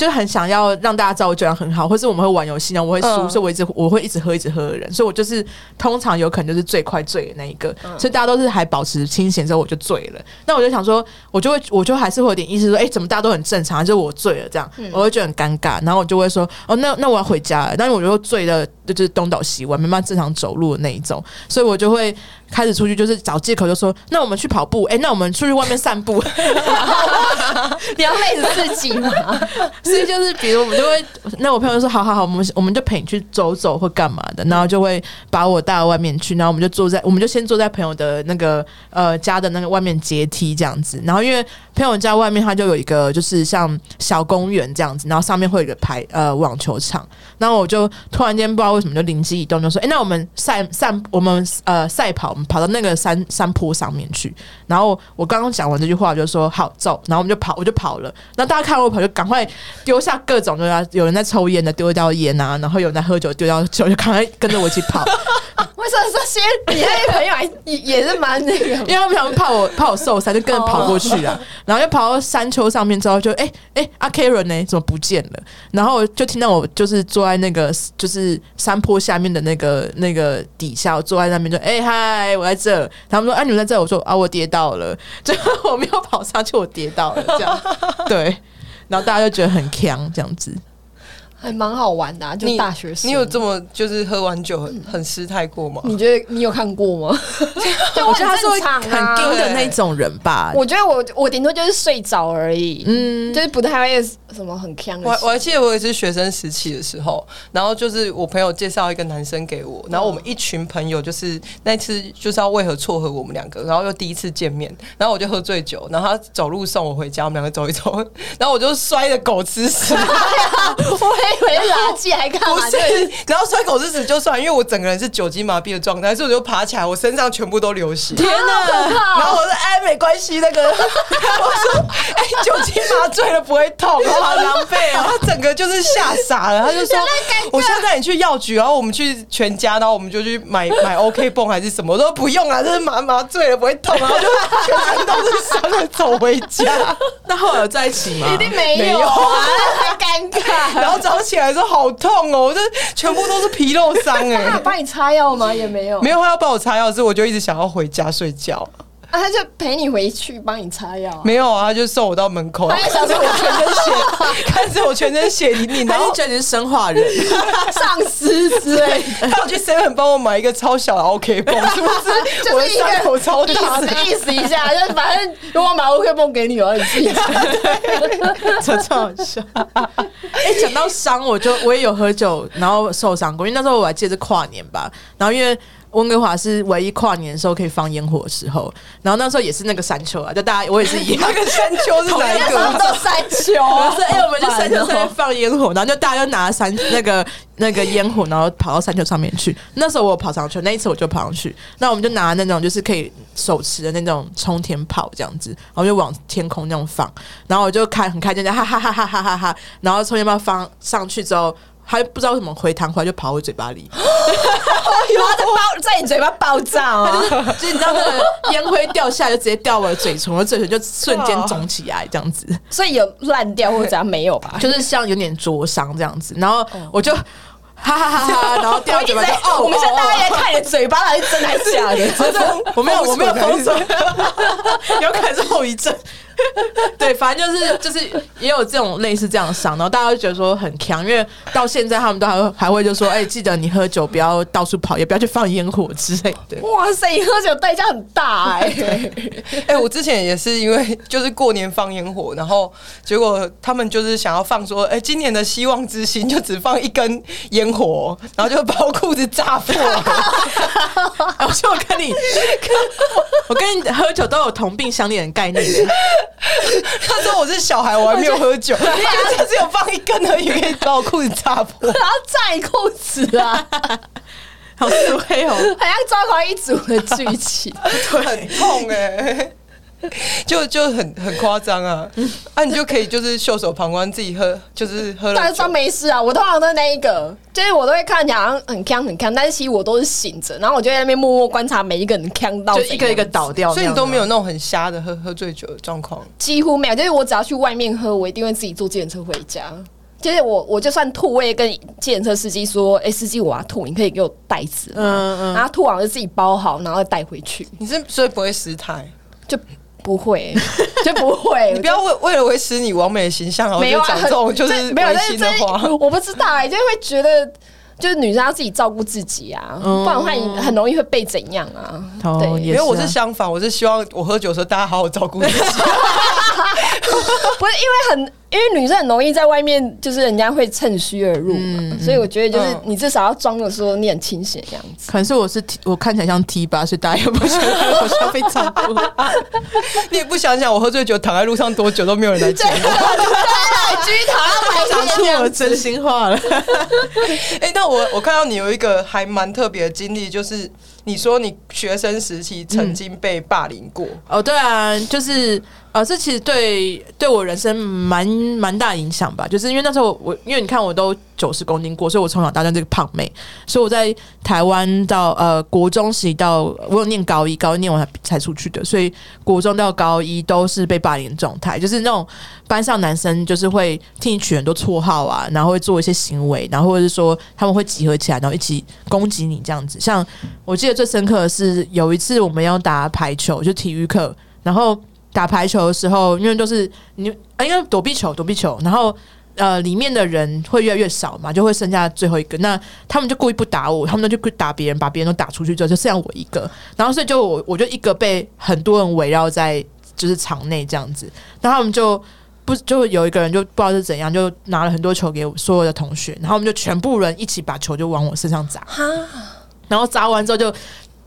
Speaker 2: 就是很想要让大家知道我酒量很好，或是我们会玩游戏，然后我会输，
Speaker 1: 嗯。
Speaker 2: 所以我一直我会一直喝一直喝的人，所以我就是通常有可能就是最快醉的那一个，所以大家都是还保持清醒之后我就醉了。那我就想说，我就会我就还是会有点意思说，哎、怎么大家都很正常，就是我醉了这样，我会觉得很尴尬，然后我就会说，哦，那那我要回家了，但是我就醉的就是东倒西歪，没办法正常走路的那一种，所以我就会开始出去，就是找借口就说，那我们去跑步，哎、那我们出去外面散步。[LAUGHS]
Speaker 3: 你要累死自己嘛？[LAUGHS]
Speaker 2: 所以就是，比如我们就会，那我朋友就说，好好好，我们我们就陪你去走走或干嘛的，然后就会把我带到外面去，然后我们就坐在，我们就先坐在朋友的那个呃家的那个外面阶梯这样子，然后因为朋友家外面它就有一个就是像小公园这样子，然后上面会有一个排呃网球场，然后我就突然间不知道为什么就灵机一动，就说，哎、那我们赛散我们呃赛跑，我们跑到那个山山坡上面去，然后我刚刚讲完这句话，我就说好走，然后我们就跑，我就跑了。然后大家看我跑，就赶快丢下各种，就啊有人在抽烟的丢掉烟啊，然后有人在喝酒丢掉酒，就赶快跟着我一起跑，
Speaker 3: 为什么这些你那些朋友还也也是蛮那个
Speaker 2: 因为他们想怕我怕我受伤，就跟着跑过去啊。然后就跑到山丘上面之后就，哎哎阿 Karen 呢？怎么不见了？然后就听到我就是坐在那个就是山坡下面的那个那个底下，我坐在那边就哎嗨，我在这。他们说啊你们在这，我说啊我跌倒了，[LAUGHS] 就我没有跑上去，我跌倒了这样。对，然后大家就觉得很强这样子。
Speaker 3: 还蛮好玩的、啊，就大学生。
Speaker 1: 你有这么就是喝完酒很很失态过吗？
Speaker 3: 你觉得你有看过吗？[LAUGHS] 就
Speaker 2: 我觉得他是会很
Speaker 3: 啊
Speaker 2: 硬的那种人吧。
Speaker 3: 我觉得我我顶多就是睡着而已，
Speaker 2: 嗯，
Speaker 3: 就是不太会什么很呛
Speaker 1: 我。我还记得我也是学生时期的时候，然后就是我朋友介绍一个男生给我，然后我们一群朋友就是那次就是要为何撮合我们两个，然后又第一次见面，然后我就喝醉酒，然后他走路送我回家，我们两个走一走，[LAUGHS] 然后我就摔的狗吃屎，[LAUGHS]
Speaker 3: 以为是垃圾，还干嘛？
Speaker 1: 不是，然后摔狗吃屎就算，因为我整个人是酒精麻痹的状态，所以我就爬起来，我身上全部都流血。
Speaker 2: 天哪！
Speaker 1: 然后我说：“哎，没关系，那个我说，哎，酒精麻醉了不会痛，好狼狈啊！”他整个就是吓傻了，他就说：“我现在带你去药局，然后我们去全家，然后我们就去买 [LAUGHS] 买 OK 泵还是什么？”我说：“不用啊，这是麻麻醉了不会痛。”然后就全身都是伤的走回家，[LAUGHS]
Speaker 2: 那后来有在一起吗？
Speaker 3: 一定没
Speaker 1: 没有
Speaker 3: 有啊，[LAUGHS] 太尴尬。
Speaker 1: 然后早上起来说好痛哦，我这全部都是皮肉伤
Speaker 3: 他有
Speaker 1: 哎。[LAUGHS]
Speaker 3: 帮你擦药吗？也没有，
Speaker 1: 没有，他要帮我擦药，是我就一直想要回家睡觉。
Speaker 3: 啊，他就陪你回去帮你擦药啊。
Speaker 1: 没有啊，他就送我到门口，
Speaker 3: 他也想说
Speaker 1: 我全身血，[LAUGHS] 看着我全身血淋淋，[LAUGHS] 然后
Speaker 2: 觉得你是生化人？[LAUGHS]
Speaker 3: 丧尸之类，
Speaker 1: 他有去 seven 帮我买一个超小的 OK 泵，是不是？我的
Speaker 3: 就是一
Speaker 1: 伤口超大的，
Speaker 3: 意思意思一下，就是反正如果把 OK 泵给你，然后你自己擦。
Speaker 2: 这超好笑。哎、讲到伤，我就我也有喝酒，然后受伤过。因为那时候我还记得是跨年吧，然后因为。温哥华是唯一跨年的时候可以放烟火的时候，然后那时候也是那个山丘啊，就大家我也是一样，
Speaker 1: 那个山丘是哪一
Speaker 3: 那时候
Speaker 1: 个？
Speaker 3: 都山丘
Speaker 2: 我
Speaker 3: 啊，
Speaker 2: 是哎、我们就山丘上面放烟火，然后就大家就拿山那个那个烟火，然后跑到山丘上面去。那时候我有跑上去，那一次我就跑上去。那我们就拿那种就是可以手持的那种冲天炮这样子，然后就往天空那种放，然后我就开很开心，哈哈哈哈哈哈哈。然后冲天炮放上去之后。还不知道为什么回弹回来就跑我嘴巴里，
Speaker 3: 然后在爆在你嘴巴爆炸哦！[LAUGHS]
Speaker 2: 就是你知道那个烟灰掉下来就直接掉我的嘴唇，我的嘴唇就瞬间肿起来这样子。
Speaker 3: 所以有烂掉或者怎样没有吧？
Speaker 2: 就是像有点灼伤这样子，然后我就哈哈哈哈，[LAUGHS] 然后掉嘴巴就，哦，
Speaker 3: 我们现在大家
Speaker 2: 哦
Speaker 3: 在看你的嘴巴，到底是真还是假的？
Speaker 2: 哦 [LAUGHS] 我没有我没有封锁，有可能是后遗症。[LAUGHS] 对，反正就是就是也有这种类似这样的伤，然后大家就觉得说很强，因为到现在他们都还会还会就说，哎、记得你喝酒不要到处跑，也不要去放烟火之类的。
Speaker 3: 哇塞，你喝酒代价很大哎、[LAUGHS]
Speaker 1: 哎、我之前也是因为就是过年放烟火，然后结果他们就是想要放说，哎、今年的希望之星就只放一根烟火，然后就把我裤子炸破了。[LAUGHS]
Speaker 2: 我说我跟你，我跟你喝酒都有同病相怜的概念。[LAUGHS]
Speaker 1: 他说我是小孩，我还没有喝酒，[LAUGHS] 就只有放一根而已，可以把我裤子扎破。
Speaker 3: 然后炸你裤子啊，[LAUGHS]
Speaker 2: 好衰哦！
Speaker 3: 好像抓狂一族的剧情。
Speaker 1: 很痛哎、[LAUGHS] 就就很很夸张啊！啊，你就可以就是袖手旁观，自己喝，就是喝了酒
Speaker 3: 当然装没事啊，我通常都是那一个，就是我都会看起来好像很康很康，但是其实我都是醒着，然后我就在那边默默观察每一个人康到
Speaker 2: 就一个一个倒掉，
Speaker 1: 所以你都没有，那种很瞎的喝喝醉酒的状况。
Speaker 3: 几乎没有，就是我只要去外面喝，我一定会自己坐自行车回家。就是我，我就算吐，我也跟计程车司机说：“哎、司机，我要吐，你可以给我袋子吗？”
Speaker 2: 嗯嗯，
Speaker 3: 然后吐完就自己包好，然后再带回去，
Speaker 1: 你是所以不会失态，
Speaker 3: 就不会，[LAUGHS] 就不会。[LAUGHS]
Speaker 1: 你不要为为了维持你完美的形象，然后
Speaker 3: 没有啊
Speaker 1: 就讲这种就是
Speaker 3: 没有，
Speaker 1: 的话。[LAUGHS]
Speaker 3: 我不知道哎、就会觉得。就是女生要自己照顾自己啊，
Speaker 2: 嗯
Speaker 3: 不然的话你很容易会被怎样啊？
Speaker 2: 哦
Speaker 3: 对，
Speaker 1: 因为我
Speaker 2: 是
Speaker 1: 相反，我是希望我喝酒的时候大家好好照顾自己。
Speaker 3: 不是因为很，因为女生很容易在外面，就是人家会趁虚而入嘛，所以我觉得就是
Speaker 1: 嗯
Speaker 3: 你至少要装的说你很清醒的样子。
Speaker 2: 可能是我是 T, 我看起来像 T 吧，所以大家也不觉得我像被照顾。
Speaker 1: 你也不想想，我喝醉酒躺在路上多久都没有人来接我。[LAUGHS]
Speaker 3: 对，居糖
Speaker 2: 讲出我的真心话了。[LAUGHS]
Speaker 1: 哎、那我我看到你有一个还蛮特别的经历，就是你说你学生时期曾经被霸凌过。
Speaker 2: 哦，对啊，就是呃，这其实对对我人生蛮蛮大影响吧。就是因为那时候我，因为你看我都九十公斤过，所以我从小到大这个胖妹，所以我在台湾到呃国中时到我有念高一，高一念完才才出去的，所以国中到高一都是被霸凌的状态，就是那种班上男生就是会替你取很多绰号啊，然后会做一些行为，然后或者是说他们会集合起来，然后一起攻击你这样子。像我记得最深刻的是有一次我们要打排球，就体育课，然后打排球的时候，因为都是你啊，因为躲避球，躲避球，然后。呃，里面的人会越来越少嘛，就会剩下最后一个。那他们就故意不打我，他们就去打别人，把别人都打出去之后，就剩下我一个。然后所以就我我就一个被很多人围绕在就是场内这样子。然后他们就不就有一个人就不知道是怎样，就拿了很多球给我所有的同学，然后我们就全部人一起把球就往我身上砸。然后砸完之后就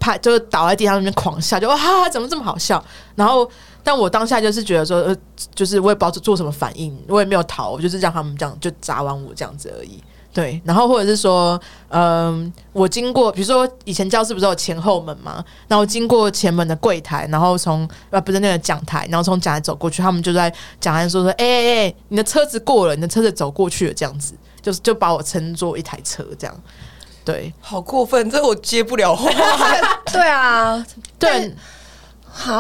Speaker 2: 拍，就倒在地上那边狂笑，就哇哈哈，怎么这么好笑？然后，但我当下就是觉得说，呃，就是我也不知道做什么反应，我也没有逃，我就是让他们这样就砸完我这样子而已。对，然后或者是说，嗯、我经过，比如说以前教室不是有前后门嘛，然后经过前门的柜台，然后从呃不是那个讲台，然后从讲台走过去，他们就在讲台说说，哎哎哎，你的车子过了，你的车子走过去了，这样子，就是就把我称作一台车这样。对
Speaker 1: 好过分，这我接不了话。[LAUGHS]
Speaker 3: 对啊，
Speaker 2: 对，
Speaker 3: 好，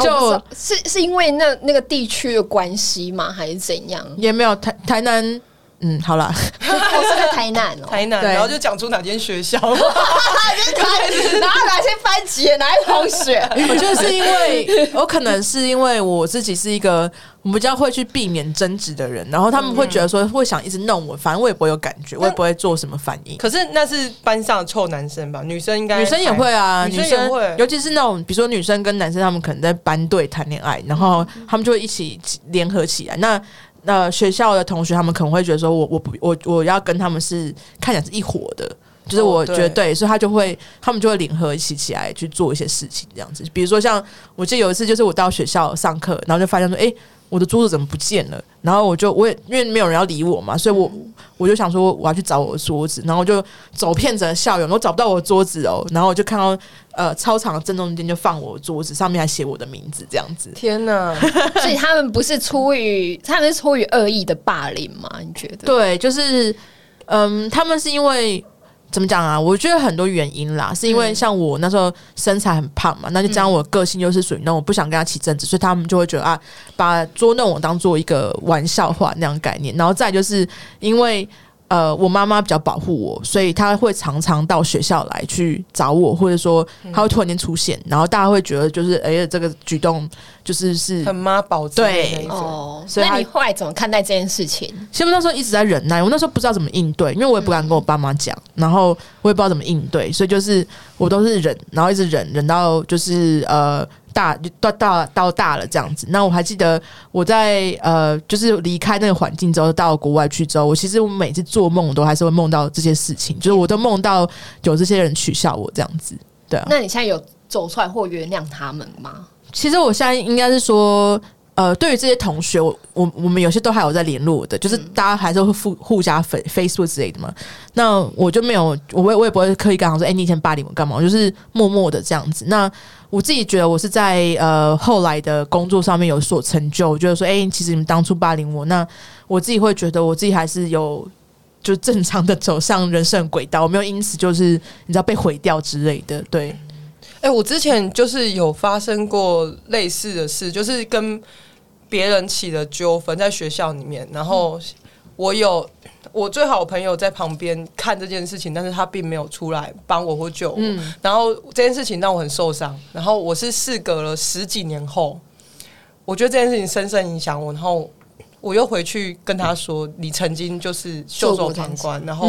Speaker 2: 就
Speaker 3: 我不知道是是因为那那个地区的关系吗？还是怎样？
Speaker 2: 也没有台台南，嗯，好了，
Speaker 3: 我 [LAUGHS] 是在台南哦、
Speaker 1: 台南，
Speaker 2: 对
Speaker 1: 然后就讲出哪间学校。
Speaker 3: 然后哪些班级，哪些同学？[LAUGHS]
Speaker 2: 我觉得是因为我可能是因为我自己是一个我比较会去避免争执的人，然后他们会觉得说会想一直弄我，反正我也不会有感觉，我也不会做什么反应。
Speaker 1: 可是那是班上的臭男生吧？女生应该
Speaker 2: 女生也会啊，
Speaker 1: 女
Speaker 2: 女
Speaker 1: 生也会。
Speaker 2: 尤其是那种比如说女生跟男生，他们可能在班队谈恋爱，然后他们就会一起联合起来。那那学校的同学，他们可能会觉得说我我不我我要跟他们是看起来是一伙的。就是我觉得对，所以他就会，他们就会联合一起起来去做一些事情，这样子。比如说像我记得有一次，就是我到学校上课，然后就发现说，哎、我的桌子怎么不见了？然后我就我也因为没有人要理我嘛，所以我我就想说我要去找我的桌子，然后我就走遍整个校园，我找不到我的桌子哦，然后我就看到呃操场的正中间就放我的桌子，上面还写我的名字这样子。
Speaker 1: 天哪！[LAUGHS]
Speaker 3: 所以他们不是出于他们是出于恶意的霸凌吗？你觉得？
Speaker 2: 对，就是嗯，他们是因为。怎么讲啊？我觉得很多原因啦，是因为像我那时候身材很胖嘛，那就加上我个性又是属于那种我不想跟他起争执，所以他们就会觉得啊，把捉弄我当做一个玩笑话那样概念。然后再就是因为呃，我妈妈比较保护我，所以她会常常到学校来去找我，或者说她会突然间出现，然后大家会觉得就是哎、呀，这个举动就是是
Speaker 1: 很妈宝
Speaker 2: 对。
Speaker 3: 哦，
Speaker 2: 所以
Speaker 3: 那你后来怎么看待这件事情？
Speaker 2: 其实我那时候一直在忍耐，我那时候不知道怎么应对，因为我也不敢跟我爸妈讲，然后我也不知道怎么应对，所以就是我都是忍，然后一直忍，忍到就是呃大到到到大了这样子。那我还记得我在呃就是离开那个环境之后，到国外去之后，我其实我每次做梦都还是会梦到这些事情，就是我都梦到有这些人取笑我这样子，对啊。
Speaker 3: 那你现在有走出来或原谅他们吗？
Speaker 2: 其实我现在应该是说，呃，对于这些同学，我我我们有些都还有在联络的，就是大家还是会互互加 Face Facebook 之类的嘛。那我就没有，我也我也不会刻意跟他说，哎、你以前霸凌我干嘛？我就是默默的这样子。那我自己觉得我是在呃后来的工作上面有所成就，觉得说，哎、其实你们当初霸凌我，那我自己会觉得我自己还是有。就正常的走上人生轨道，我没有因此就是你知道被毁掉之类的，对，
Speaker 1: 哎、我之前就是有发生过类似的事，就是跟别人起了纠纷在学校里面，然后我有我最好朋友在旁边看这件事情，但是他并没有出来帮我或救我，然后这件事情让我很受伤，然后我是事隔了十几年后，我觉得这件事情深深影响我，然后。我又回去跟他说：“你曾经就是袖手旁观，然后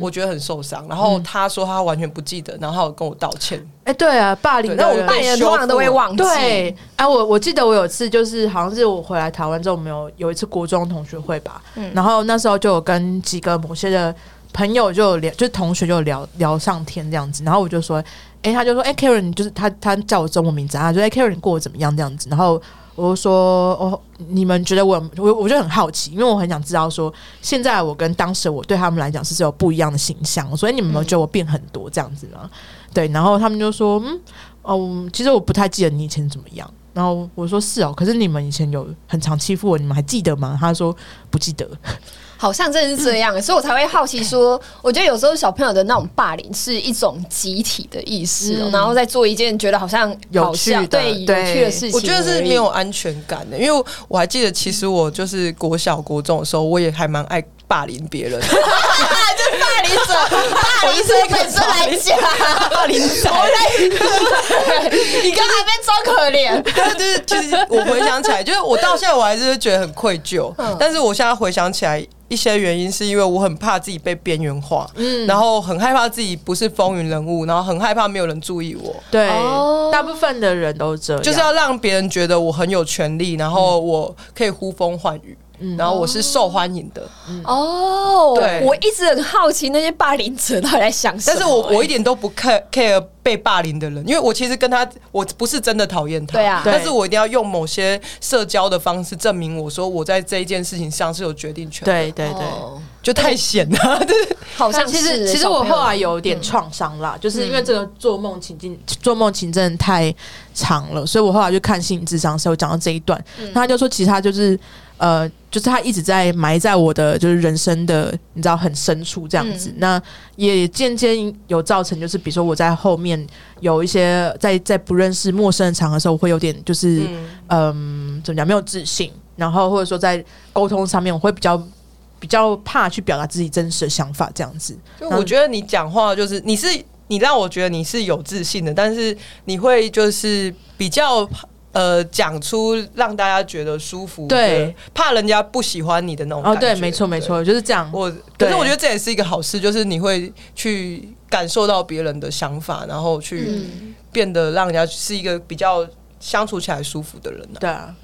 Speaker 1: 我觉得很受伤。”然后他说他完全不记得，然后他有跟我道歉。
Speaker 2: 哎、对啊，霸凌
Speaker 1: 那我被
Speaker 3: 扮演通常都会忘记。
Speaker 2: 对，啊，我我记得我有一次就是好像是我回来台湾之后，我们有有一次国中同学会吧，然后那时候就有跟几个某些的朋友就有聊，就是同学就聊聊上天这样子，然后我就说，哎、他就说，哎、k a r e n 就是他他叫我中文名字啊，他说，哎、k a r e n 你过得怎么样这样子，然后。我就说哦，你们觉得我我我就很好奇，因为我很想知道说，现在我跟当时我对他们来讲是是有不一样的形象，所以你们有没有觉得我变很多这样子吗？对，然后他们就说，嗯，哦，其实我不太记得你以前怎么样。然后我说是哦，可是你们以前有很常欺负我，你们还记得吗？他说不记得。
Speaker 3: 好像真的是这样，所以我才会好奇说，我觉得有时候小朋友的那种霸凌是一种集体的意识、然后再做一件觉得好像好
Speaker 2: 有趣
Speaker 3: 对有趣的事情。
Speaker 1: 我觉得是没有安全感的，因为我还记得，其实我就是国小国中的时候，我也还蛮爱霸凌别人。[LAUGHS]
Speaker 3: 霸凌者，霸凌者本身来讲，
Speaker 1: 霸凌仔，[LAUGHS]
Speaker 3: 你刚才被装可怜，
Speaker 1: 但就是其实我回想起来，就是我到现在我还是觉得很愧疚，嗯。但是我现在回想起来。一些原因是因为我很怕自己被边缘化，嗯，然后很害怕自己不是风云人物，然后很害怕没有人注意我，
Speaker 2: 对，
Speaker 3: 哦。
Speaker 2: 大部分的人都这样，
Speaker 1: 就是要让别人觉得我很有权利，然后我可以呼风唤雨，然后我是受欢迎的。
Speaker 3: 哦，
Speaker 1: 对。
Speaker 3: 我一直很好奇那些霸凌者到底在想什么、
Speaker 1: 但是我我一
Speaker 3: 欸
Speaker 1: 点都不 care care 被霸凌的人，因为我其实跟他我不是真的讨厌他，
Speaker 3: 对啊。
Speaker 1: 但是我一定要用某些社交的方式证明我说我在这一件事情上是有决定权的，
Speaker 2: 对对对。
Speaker 3: 哦。
Speaker 1: 就太险了，就是 [LAUGHS]
Speaker 3: 好像
Speaker 2: 其实其实我后来有点创伤啦，就是因为这个做梦情境，做梦情真的太长了，所以我后来就看心理智商的时候讲到这一段，那他就说其实他就是呃，就是他一直在埋在我的就是人生的你知道很深处这样子，那也渐渐有造成就是比如说我在后面有一些在在不认识陌生的场合的时候，我会有点就是嗯怎么讲没有自信，然后或者说在沟通上面我会比较。比较怕去表达自己真实的想法，这样子。
Speaker 1: 就我觉得你讲话就是你是你让我觉得你是有自信的，但是你会就是比较呃讲出让大家觉得舒服，
Speaker 2: 对。
Speaker 1: 怕人家不喜欢你的那种
Speaker 2: 哦，
Speaker 1: 感觉。
Speaker 2: 对，没错，没错，就是这样。
Speaker 1: 我可是我觉得这也是一个好事，就是你会去感受到别人的想法，然后去
Speaker 3: 嗯。
Speaker 1: 变得让人家是一个比较相处起来舒服的人、啊、
Speaker 2: 对啊，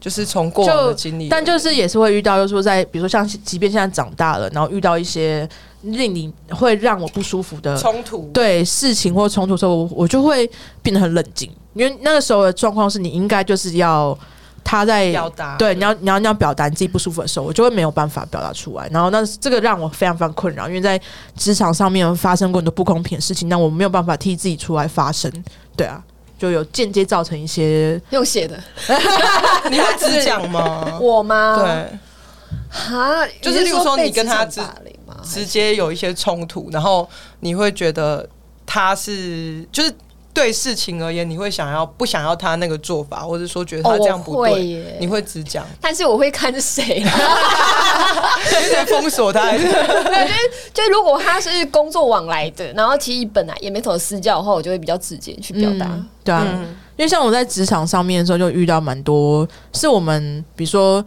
Speaker 1: 就是从过往的经历，
Speaker 2: 但就是也是会遇到，就是说在比如说像，即便现在长大了，然后遇到一些令你会让我不舒服的
Speaker 1: 冲突，
Speaker 2: 对事情或冲突的时候，我我就会变得很冷静，因为那个时候的状况是你应该就是要他在
Speaker 1: 表达
Speaker 2: 对，你要你要你要表达你自己不舒服的时候，我就会没有办法表达出来。然后那这个让我非常非常困扰，因为在职场上面发生过很多不公平的事情，那我没有办法替自己出来发声。对啊，就有间接造成一些
Speaker 3: 用写的，[LAUGHS]
Speaker 1: 你会只讲吗？[LAUGHS]
Speaker 3: 我吗？，
Speaker 1: 对，
Speaker 3: 哈，
Speaker 1: 就是例如说你跟他
Speaker 3: 直霸？
Speaker 1: 直接有一些冲突，然后你会觉得他是就是对事情而言，你会想要不想要他那个做法，或者说觉得他
Speaker 3: 哦
Speaker 1: 这样不对，
Speaker 3: 耶。
Speaker 1: 你会只讲，
Speaker 3: 但是我会看是谁啦，[LAUGHS]
Speaker 1: 直接封锁他，还是？
Speaker 3: 就如果他是工作往来的，然后其实本来也没什么私交的话，我就会比较直接去表达。
Speaker 2: 嗯对啊，
Speaker 1: 嗯。
Speaker 2: 因为像我在职场上面的时候，就遇到蛮多是我们，比如说，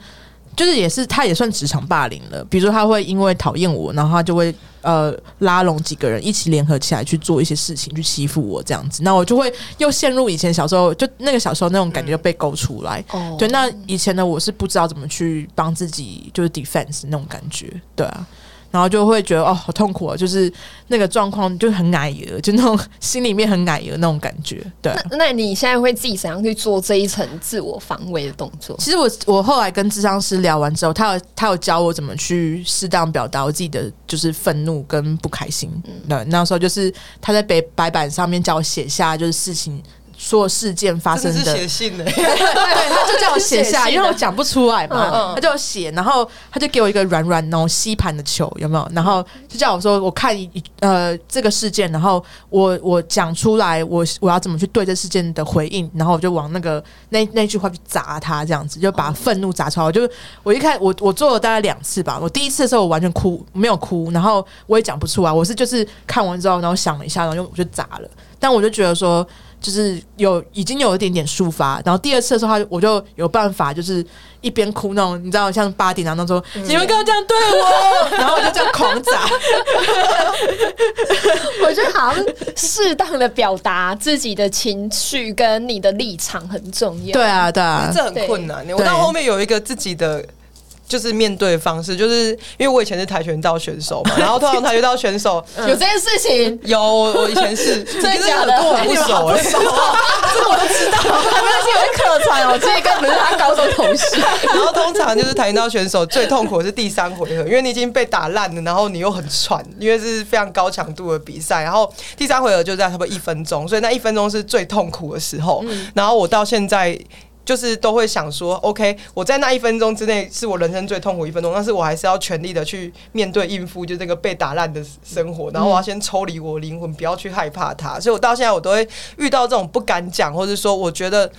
Speaker 2: 就是也是他也算职场霸凌了。比如说，他会因为讨厌我，然后他就会呃拉拢几个人一起联合起来去做一些事情，去欺负我这样子。那我就会又陷入以前小时候就那个小时候那种感觉就被勾出来。
Speaker 3: 哦
Speaker 2: 对，那以前的我是不知道怎么去帮自己就是 defense 那种感觉，对啊。然后就会觉得哦，好痛苦啊！就是那个状况就很矮油，就那种心里面很矮油那种感觉，对啊。
Speaker 3: 那那你现在会自己怎样去做这一层自我防卫的动作？
Speaker 2: 其实我我后来跟智商师聊完之后，他有他有教我怎么去适当表达我自己的就是愤怒跟不开心。嗯那、那时候就是他在白白板上面叫我写下就是事情所有事件发生的
Speaker 1: 写信呢、[LAUGHS]
Speaker 2: 对，他就叫我写下，因为我讲不出来嘛，
Speaker 1: 嗯嗯
Speaker 2: 他叫我写，然后他就给我一个软软那种吸盘的球，有没有？然后就叫我说，我看一呃这个事件，然后我我讲出来，我我要怎么去对这事件的回应，然后我就往那个那那句话去砸他，这样子就把愤怒砸出来。我就我一开我我做了大概两次吧，我第一次的时候我完全哭没有哭，然后我也讲不出来，我是就是看完之后，然后想了一下，然后就我就砸了，但我就觉得说。就是有已经有一点点抒发，然后第二次的时候，他我就有办法，就是一边哭那种，你知道，像八点然后说、你们刚刚这样对我，[LAUGHS] 然后我就这样狂砸，[LAUGHS]
Speaker 3: 我觉得好像适当的表达自己的情绪跟你的立场很重要。
Speaker 2: 对啊，对啊，
Speaker 1: 这很困难。我到后面有一个自己的。就是面对的方式，就是因为我以前是跆拳道选手嘛，[LAUGHS] 然后通常跆拳道选手 [LAUGHS]
Speaker 3: 有这件事情，
Speaker 1: 有我我以前是，真
Speaker 3: 的假的
Speaker 1: 跟我很不熟哎、
Speaker 3: 这我都知道，[LAUGHS] 没关系，我会客串哦。这个不是他高中同事，
Speaker 1: 然后通常就是跆拳道选手最痛苦的是第三回合，因为你已经被打烂了，然后你又很喘，因为是非常高强度的比赛。然后第三回合就在差不多一分钟，所以那一分钟是最痛苦的时候。然后我到现在。就是都会想说，OK，我在那一分钟之内是我人生最痛苦一分钟，但是我还是要全力的去面对应付，就这个被打烂的生活。然后我要先抽离我灵魂，不要去害怕它。所以我到现在我都会遇到这种不敢讲，或者说我觉得。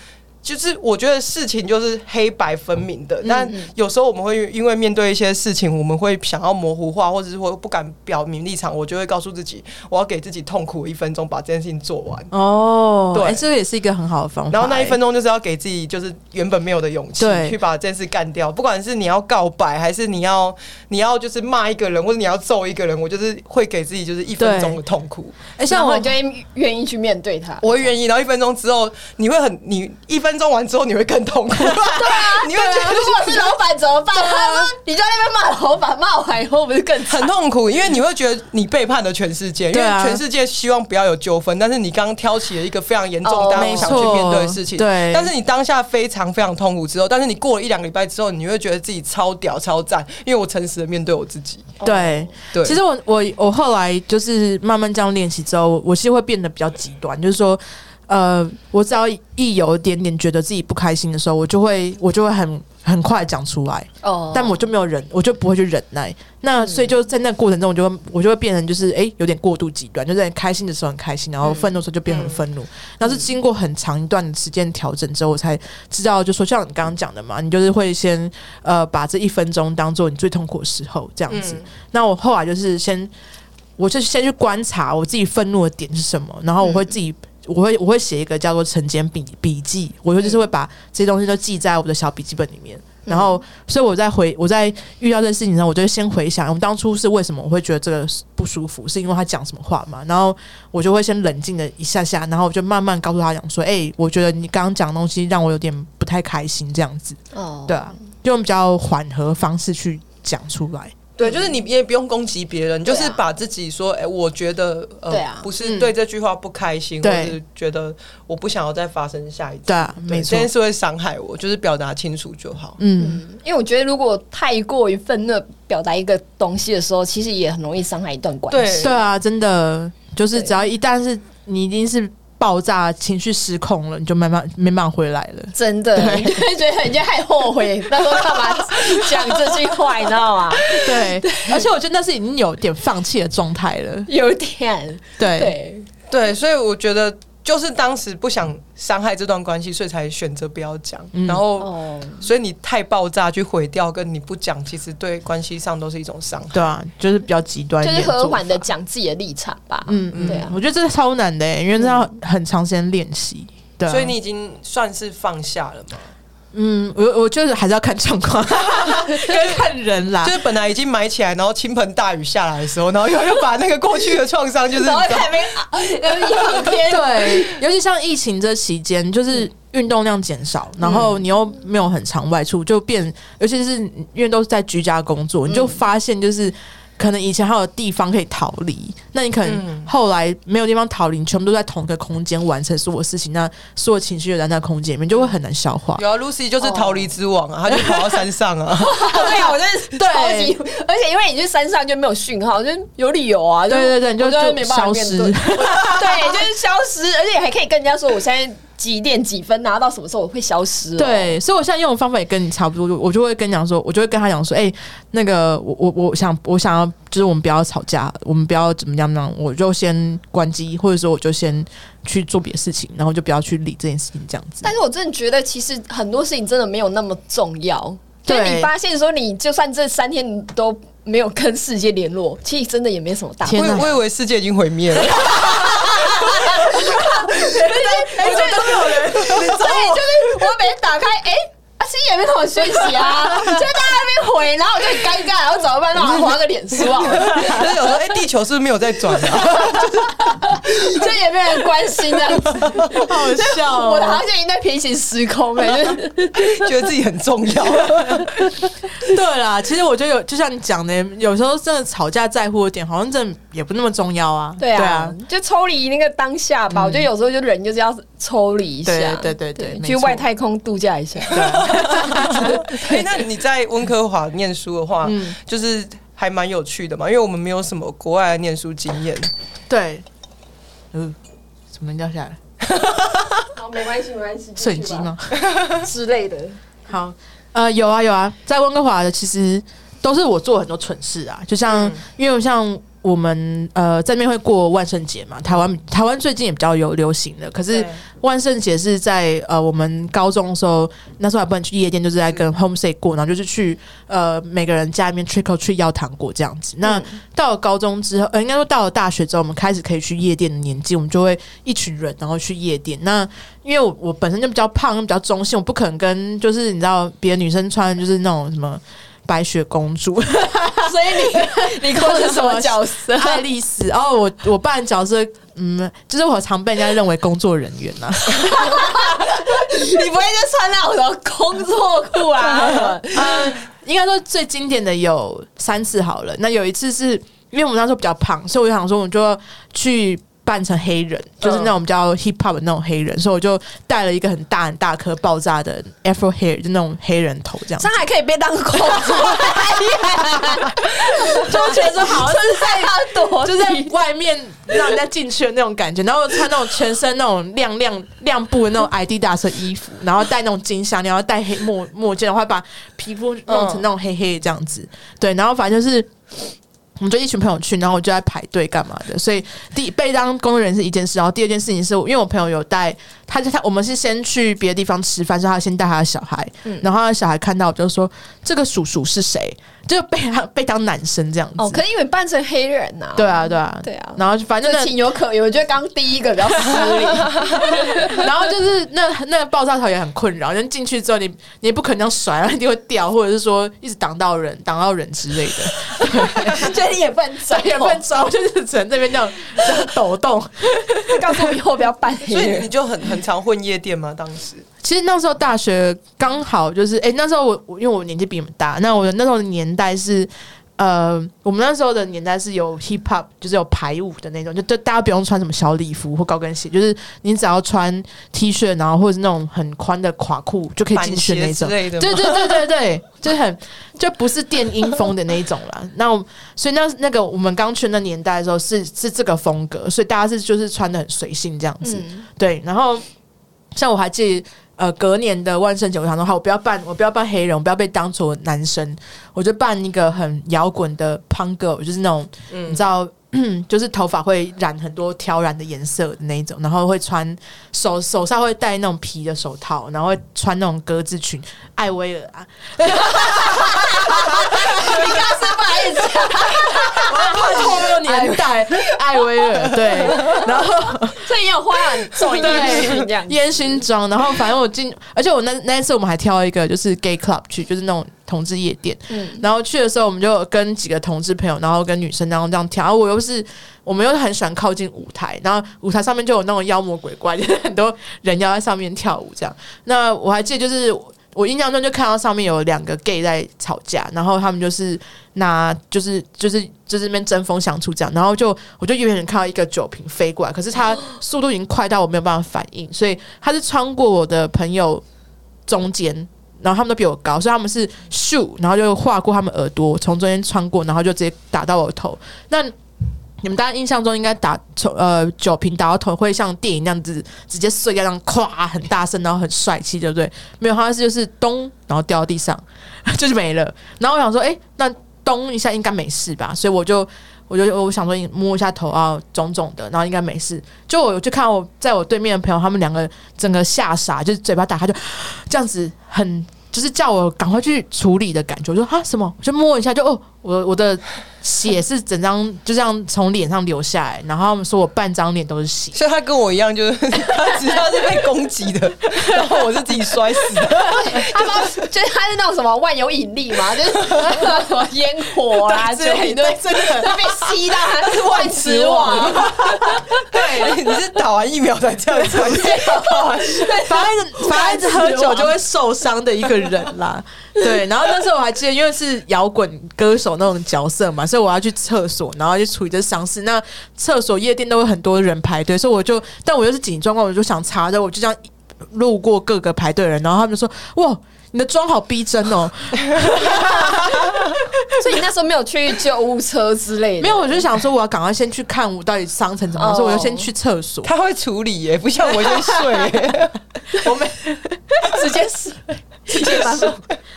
Speaker 1: 就是我觉得事情就是黑白分明的，但有时候我们会因为面对一些事情，我们会想要模糊化，或者是说不敢表明立场，我就会告诉自己，我要给自己痛苦一分钟，把这件事情做完。
Speaker 2: 哦，
Speaker 1: 对
Speaker 2: 哎这个也是一个很好的方法。
Speaker 1: 然后那一分
Speaker 2: 钟，
Speaker 1: 就是要给自己就是原本没有的勇气，去把这件事干掉。不管是你要告白，还是你要你要就是骂一个人，或者你要揍一个人，我就是会给自己就是一分钟的痛苦。
Speaker 2: 哎，像我
Speaker 3: 像我就会愿意去面对他。
Speaker 1: 我会愿意，然后一分钟之后，你会很你一分钟完之后，你会更痛苦。[LAUGHS] 对啊，[LAUGHS] 你会觉得
Speaker 3: 如果是 [LAUGHS] 老板怎么办？他说你就在那边骂老板，骂完以后不是更惨
Speaker 1: 很？痛苦，因为你会觉得你背叛了全世界，因为全世界希望不要有纠纷，但是你刚刚挑起了一个非常严重
Speaker 3: 哦
Speaker 1: 大家不想去面对的事情。
Speaker 2: 对
Speaker 1: 但是你当下非常非常痛苦之后，但是你过了一两个礼拜之后，你会觉得自己超屌超赞，因为我诚实的面对我自己。
Speaker 2: 对，
Speaker 1: 对，
Speaker 2: 其实我我我后来就是慢慢这样练习之后，我我是会变得比较极端，就是说，呃，我只要一有一点点觉得自己不开心的时候，我就会我就会很很快讲出来，
Speaker 3: 哦
Speaker 2: 但我就没有忍，我就不会去忍耐。那所以就在那过程中，我就会我就会变成就是哎、诶有点过度极端，就是在开心的时候很开心，然后愤怒的时候就变很愤怒。然后是经过很长一段的时间调整之后，我才知道，就说像你刚刚讲的嘛，你就是会先呃把这一分钟当做你最痛苦的时候这样子。
Speaker 1: 嗯
Speaker 2: 那我后来就是先，我就先去观察我自己愤怒的点是什么，然后我会自己。我会我会写一个叫做晨间笔笔记，我就就是会把这些东西都记在我的小笔记本里面。然后，所以我在回我在遇到这件事情上，我就会先回想，我们当初是为什么我会觉得这个不舒服，是因为他讲什么话嘛？然后我就会先冷静的一下下，然后我就慢慢告诉他讲说，哎、我觉得你刚刚讲的东西让我有点不太开心，这样子，
Speaker 3: 哦
Speaker 2: 对啊，用比较缓和方式去讲出来。
Speaker 1: 对，就是你也不用攻击别人，就是把自己说，哎、我觉得呃，
Speaker 3: 对啊。
Speaker 1: 不是对这句话不开心，或者是觉得我不想要再发生下一次。
Speaker 2: 对啊，没错。
Speaker 1: 这，件事会伤害我，就是表达清楚就好。
Speaker 2: 嗯，
Speaker 3: 因为我觉得如果太过于愤怒表达一个东西的时候，其实也很容易伤害一段关系。
Speaker 2: 对。啊，真的。就是只要一旦是你已经是爆炸、情绪失控了，你就慢慢没办法回来了。
Speaker 3: 真的，你就会觉得人家太后悔，那时候干嘛讲这句话，你知道吗？[LAUGHS]
Speaker 2: 对，而且我觉得那是已经有点放弃的状态了。
Speaker 3: 有点。
Speaker 2: 对，
Speaker 3: 对，
Speaker 1: 对，所以我觉得就是当时不想伤害这段关系，所以才选择不要讲。
Speaker 2: 嗯
Speaker 1: 然后，
Speaker 3: 哦，
Speaker 1: 所以你太爆炸去毁掉，跟你不讲，其实对关系上都是一种伤害。
Speaker 2: 对啊，就是比较极端
Speaker 3: 就是和缓的讲自己的立场吧。
Speaker 2: 嗯嗯，
Speaker 3: 对啊
Speaker 2: 我觉得这是超难的、欸，因为这要很长时间练习。对啊、
Speaker 1: 所以你已经算是放下了嘛？
Speaker 2: 嗯，我我觉得还是要看状况，[LAUGHS] 跟看人啦
Speaker 1: 就。是本来已经埋起来，然后倾盆大雨下来的时候，然后又又把那个过去的创伤，就是 [LAUGHS]
Speaker 3: 然后还没啊，一两天，[LAUGHS]
Speaker 2: 对，尤其像疫情这期间，就是运动量减少，然后你又没有很常外出，就变，尤其是因为都是在居家工作，你就发现就是。可能以前还有地方可以逃离，那你可能后来没有地方逃离，你全部都在同一个空间完成所有事情，那所有情绪就在那空间里面，就会很难消化。
Speaker 1: 有啊，Lucy 就是逃离之王啊，他就跑到山上啊。[LAUGHS]
Speaker 3: 对啊，我真的
Speaker 2: 对
Speaker 3: 超级，而且因为你去山上就没有讯号，就是有理由啊，
Speaker 2: 对对对，你就
Speaker 3: 我就
Speaker 2: 就
Speaker 3: 没办法
Speaker 2: 消失。
Speaker 3: 面对，对，就是消失，而且还可以跟人家说我现在几点几分拿到什么时候我会消失、哦，
Speaker 2: 对，所以我现在用的方法也跟你差不多，我就会跟你讲说，我就会跟他讲说，哎、那个我我我想我想要，就是我们不要吵架，我们不要怎么样那样，我就先关机，或者说我就先去做别的事情，然后就不要去理这件事情，这样子。
Speaker 3: 但是我真的觉得，其实很多事情真的没有那么重要。
Speaker 2: 对
Speaker 3: 你发现说，你就算这三天你都没有跟世界联络，其实真的也没什么大
Speaker 1: 我我以为世界已经毁灭了，[LAUGHS] [LAUGHS]
Speaker 3: 哎，对，都没有人。对，就是我每天打开，哎、啊，其实也没什么讯息啊，[LAUGHS] 就大家在那边回，然后我就很尴尬，然后怎么办？那我划个脸书啊，[LAUGHS]
Speaker 1: 就是有时候哎，地球是不是没有在转啊？[LAUGHS]
Speaker 3: 就也没有人关心这样子。
Speaker 2: 好笑哦
Speaker 3: 我的好像已经在平行时空哎、就是
Speaker 1: 觉得自己很重要。
Speaker 2: 对啦，其实我觉得有，就像你讲的，有时候真的吵架在乎的点，好像真的也不那么重要啊。
Speaker 3: 对啊，就抽离那个当下吧。我觉得有时候就人就是要抽离一下，
Speaker 2: 对对对
Speaker 3: 去外太空度假一下。[LAUGHS]
Speaker 1: 哎，那你在温哥华念书的话，
Speaker 2: 嗯
Speaker 1: 就是还蛮有趣的嘛，因为我们没有什么国外的念书经验。
Speaker 2: 对，嗯，怎么掉下来？[LAUGHS]
Speaker 3: 好，没关系，没关系，
Speaker 2: 摄影机吗？[LAUGHS]
Speaker 3: 之类的？
Speaker 2: 好，呃，有啊有啊，在温哥华的其实都是我做很多蠢事啊，就像、因为像我们呃这边会过万圣节嘛，台湾台湾最近也比较有流行的，可是万圣节是在呃我们高中的时候，那时候还不能去夜店，就是在跟 homestay 过，然后就是去呃每个人家里面 trick or treat 要糖果这样子。那到了高中之后，呃应该说到了大学之后，我们开始可以去夜店的年纪，我们就会一群人然后去夜店。那因为我我本身就比较胖，比较中性，我不可能跟就是你知道别的女生穿就是那种什么。白雪公主，
Speaker 3: 所以你你
Speaker 2: 或者
Speaker 3: 是什么角色？
Speaker 2: 爱丽丝。哦，我我扮角色，嗯，就是我常被人家认为工作人员呐、
Speaker 3: 你不会就穿那种工作裤啊？
Speaker 2: 嗯，[LAUGHS] 应该说最经典的有三次好了。那有一次是因为我们那时候比较胖，所以我就想说，我们就要去扮成黑人，就是那种比较 hip hop 的那种黑人，所以我就戴了一个很大很大颗爆炸的 afro hair，就那种黑人头这样子
Speaker 3: 还可以被当工作，[LAUGHS]
Speaker 2: 就觉得好像 [LAUGHS]
Speaker 3: 是在
Speaker 2: 外面让人家进去的那种感觉，然后穿那种全身那种亮亮亮布的那种 Adidas 的衣服，然后戴那种金项链，然后戴黑墨墨镜，然后把皮肤弄成那种黑黑的这样子。对，然后反正就是。我们就一群朋友去，然后我就在排队干嘛的，所以第被当工作人员是一件事，然后第二件事情是因为我朋友有带他，他我们是先去别的地方吃饭，所以他先带他的小孩，然后他的小孩看到我就说这个叔叔是谁，就被他被当男生这样子。
Speaker 3: 哦，可能因为扮成黑人呐，
Speaker 2: 对啊，对啊，
Speaker 3: 对啊。
Speaker 2: 然后反正
Speaker 3: 情有可原。我觉得刚刚第一个比较失礼，[LAUGHS]
Speaker 2: 然后就是那那个爆炸头也很困扰，人进去之后你你也不可能这样甩，然后一定会掉，或者是说一直挡到人、挡到人之类的，[LAUGHS] [LAUGHS]
Speaker 3: 所以你也不能走，
Speaker 2: 也不能招，就是只能这边这样这样抖动。[LAUGHS]
Speaker 3: 告诉我以后不要扮黑 [LAUGHS]
Speaker 1: 所以你。就很很常混夜店吗？当时
Speaker 2: 其实那时候大学刚好就是，哎、那时候我我因为我年纪比你们大，那我那时候的年代是。呃，我们那时候的年代是有 hip hop，就是有排舞的那种，就就大家不用穿什么小礼服或高跟鞋，就是你只要穿 T 恤，然后或者是那种很宽的垮裤就可以进去的那种。对对对对对，[LAUGHS] 就是很就不是电音风的那一种啦。[LAUGHS] 那我所以那那个我们刚去那年代的时候是是这个风格，所以大家是就是穿的很随性这样子。
Speaker 3: 嗯
Speaker 2: 对，然后像我还记得。呃，隔年的万圣节，我想说，好，我不要扮，我不要扮黑人，我不要被当做男生，我就扮一个很摇滚的 punk girl，就是那种、你知道嗯，[CLEARS THROAT] 就是头发会染很多挑染的颜色的那一种，然后会穿手手上会戴那种皮的手套，然后会穿那种格子裙，艾薇儿啊，
Speaker 3: 你刚刚是不好意思？讲，
Speaker 2: 怕透露年代，艾薇儿对，然后 [LAUGHS]
Speaker 3: 所以也有花很重烟熏这样。[LAUGHS]
Speaker 2: 烟熏妆，然后反正我进，而且我那那一次我们还挑一个就是 gay club 去，就是那种同志夜店，
Speaker 3: 嗯
Speaker 2: 然后去的时候我们就跟几个同志朋友，然后跟女生然后这样跳，然后我又是我们又很喜欢靠近舞台，然后舞台上面就有那种妖魔鬼怪，就是很多人要在上面跳舞这样。那我还记得就是。我印象中就看到上面有两个 gay 在吵架，然后他们就是拿就是就是就是那边针锋相处这样，然后就我就远远看到一个酒瓶飞过来，可是它速度已经快到我没有办法反应，所以它是穿过我的朋友中间，然后他们都比我高，所以他们是咻，然后就划过他们耳朵，从中间穿过，然后就直接打到我头。那你们大家印象中应该打从呃酒瓶打到头会像电影那样子直接碎掉，这样咵很大声，然后很帅气，对不对？没有，他是就是咚，然后掉到地上，[LAUGHS] 就是没了。然后我想说，哎、那咚一下应该没事吧？所以我就我就我想说摸一下头啊，肿肿的，然后应该没事。就我就看我在我对面的朋友，他们两个整个吓傻，就是嘴巴打开就这样子很。就是叫我赶快去处理的感觉，我说啊什么？我就摸一下就，哦，我我的血是整张就这样从脸上流下来，然后他们说我半张脸都是血，
Speaker 1: 所以他跟我一样，就是 [LAUGHS] 他只要是被攻击的，然后我是自己摔死的。[LAUGHS]
Speaker 3: 他们就是他是那种什么万有引力嘛，就是什 [LAUGHS] 么烟火啊之类的，
Speaker 1: 对真的
Speaker 3: 就被吸到他是万磁王。
Speaker 1: 对，你是打完疫苗才这样子，
Speaker 2: 反正反正喝酒就会受伤的一个人啦。对，然后那时候我还记得，因为是摇滚歌手那种角色嘛，所以我要去厕所，然后就处理这伤势。那厕所夜店都会很多人排队，所以我就，但我又是紧急状况，我就想查着，我就这样路过各个排队人，然后他们就说：“哇，你的妆好逼真哦。[LAUGHS] ”
Speaker 3: 所以你那时候没有去救护车之类的，
Speaker 2: 没有，我就想说我要赶快先去看我到底伤成怎么样，
Speaker 3: 哦
Speaker 2: 所以我就先去厕所。
Speaker 1: 他会处理耶，不像我先睡耶。[LAUGHS]
Speaker 2: 我没，
Speaker 3: 直接睡，直接睡，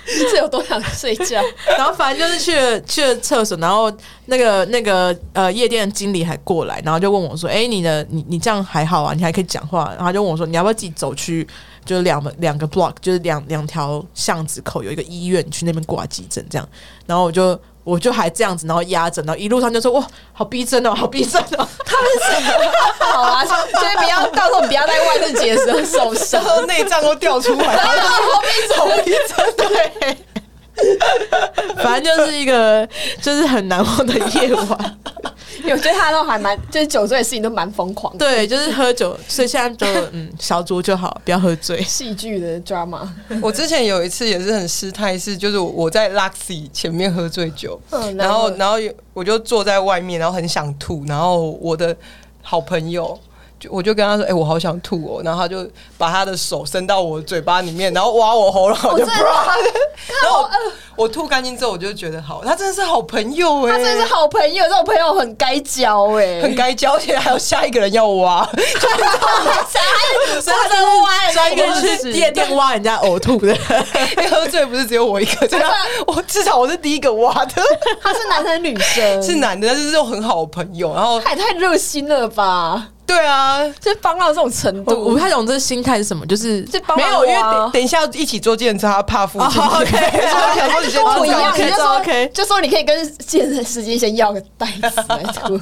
Speaker 3: 是有多想睡觉？[LAUGHS]
Speaker 2: 然后反正就是去了去了厕所，然后那个那个呃夜店的经理还过来，然后就问我说：“哎、你的你你这样还好啊？你还可以讲话？”然后就问我说：“你要不要自己走去？就是两个两个 block，就是两两条巷子口有一个医院，去那边挂急诊这样。”然后我就我就还这样子，然后压着，然后一路上就说：“哇，好逼真哦，[LAUGHS] 好逼真哦。”
Speaker 3: 他们是好啊，所以不要到时候不要在万圣节的时候受伤
Speaker 1: 内脏都掉出来，[LAUGHS]
Speaker 3: 好逼
Speaker 1: 真，好逼真
Speaker 2: 对，反正就是一个就是很难忘的夜晚。
Speaker 3: 我觉得他都还蛮，就是酒醉的事情都蛮疯狂的，
Speaker 2: 对，就是喝酒，所以现在就嗯小酌就好，不要喝醉。
Speaker 3: 戏剧的 drama。[LAUGHS]
Speaker 1: 我之前有一次也是很失态，是就是我在 Luxy 前面喝醉酒，
Speaker 3: 嗯
Speaker 1: 然后然后有我就坐在外面，然后很想吐，然后我的好朋友。就我就跟他说：“哎、我好想吐哦。”然后他就把他的手伸到我嘴巴里面，然后挖我喉咙，我就 [LAUGHS] 然后我我吐干净之后，我就觉得好，他真的是好朋友哎、
Speaker 3: 他真的是好朋友，这种朋友很该交哎、
Speaker 1: 很该交，而且还有下一个人要挖，[LAUGHS] [LAUGHS]
Speaker 3: 所以他在挖
Speaker 2: 专一个人去夜店挖人家呕吐的，
Speaker 1: 因为喝醉不是只有我一个，真的，我至少我是第一个挖的，
Speaker 3: 他是男生女生，
Speaker 1: 是男的，但是是这种很好的朋友，然后
Speaker 3: 他也太热心了吧？
Speaker 1: 对啊，
Speaker 3: 就是帮到这种程度，
Speaker 2: 我不太懂这个心态是什么，就是
Speaker 3: 就帮
Speaker 1: 没有，因为等等一下一起坐电车，他怕附近，
Speaker 2: 哦，OK
Speaker 1: 所以我想说你先
Speaker 3: 不一样你就说
Speaker 2: OK
Speaker 3: 就说你可以跟健身司机先要个袋子来吐。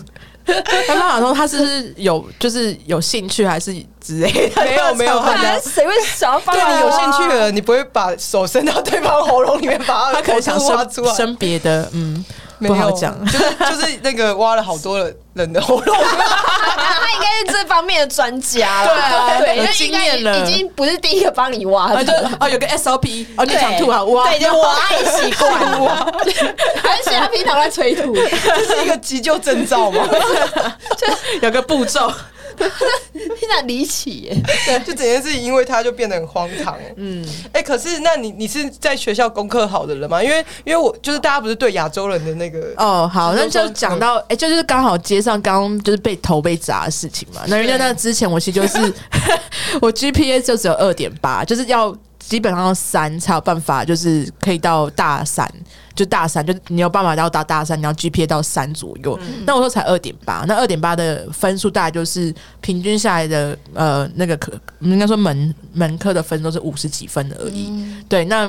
Speaker 3: [LAUGHS]
Speaker 2: 他们好像他是不是有就是有兴趣还是之类的？
Speaker 1: 没有 [LAUGHS] 没有
Speaker 3: 不然谁会想要帮
Speaker 1: 对你有兴趣
Speaker 3: 的？
Speaker 1: 了，你不会把手伸到对方喉咙里面，把
Speaker 2: 他可能想
Speaker 1: 挖出来。
Speaker 2: 生生别的，嗯，
Speaker 1: 没有。
Speaker 2: 不好讲。
Speaker 1: 就是就是那个挖了好多人的喉咙，
Speaker 3: 他应该是这方面的专家了，
Speaker 2: 对啊
Speaker 3: 对，
Speaker 2: 有
Speaker 3: 就应该
Speaker 2: 经验了。
Speaker 3: 已经不是第一个帮你挖的。
Speaker 2: 哦有个 SOP，哦你想吐啊挖，
Speaker 3: 对，就挖太习惯挖，[LAUGHS] 而且他平常在催吐，[LAUGHS]
Speaker 1: 这是一个急救征兆吗？[LAUGHS]
Speaker 2: 就有个步骤，[LAUGHS]
Speaker 3: 听着离奇耶。
Speaker 1: 对就整件事情因为他就变得很荒唐。嗯，哎、可是那你你是在学校功课好的人吗？因为因为我就是大家不是对亚洲人的那个
Speaker 2: 哦，好，那就讲到，哎、就是刚好街上刚刚就是被头被砸的事情嘛。那人家那之前我其实就是 [LAUGHS] 我 GPA 就只有二点八，就是要基本上要三才有办法，就是可以到大三，就大三，就你有办法要到达大三，你要 GPA 到三左右。那我说才二点八，那二点八的分数大概就是平均下来的呃那个科，应该说门门科的分都是五十几分而已。对，那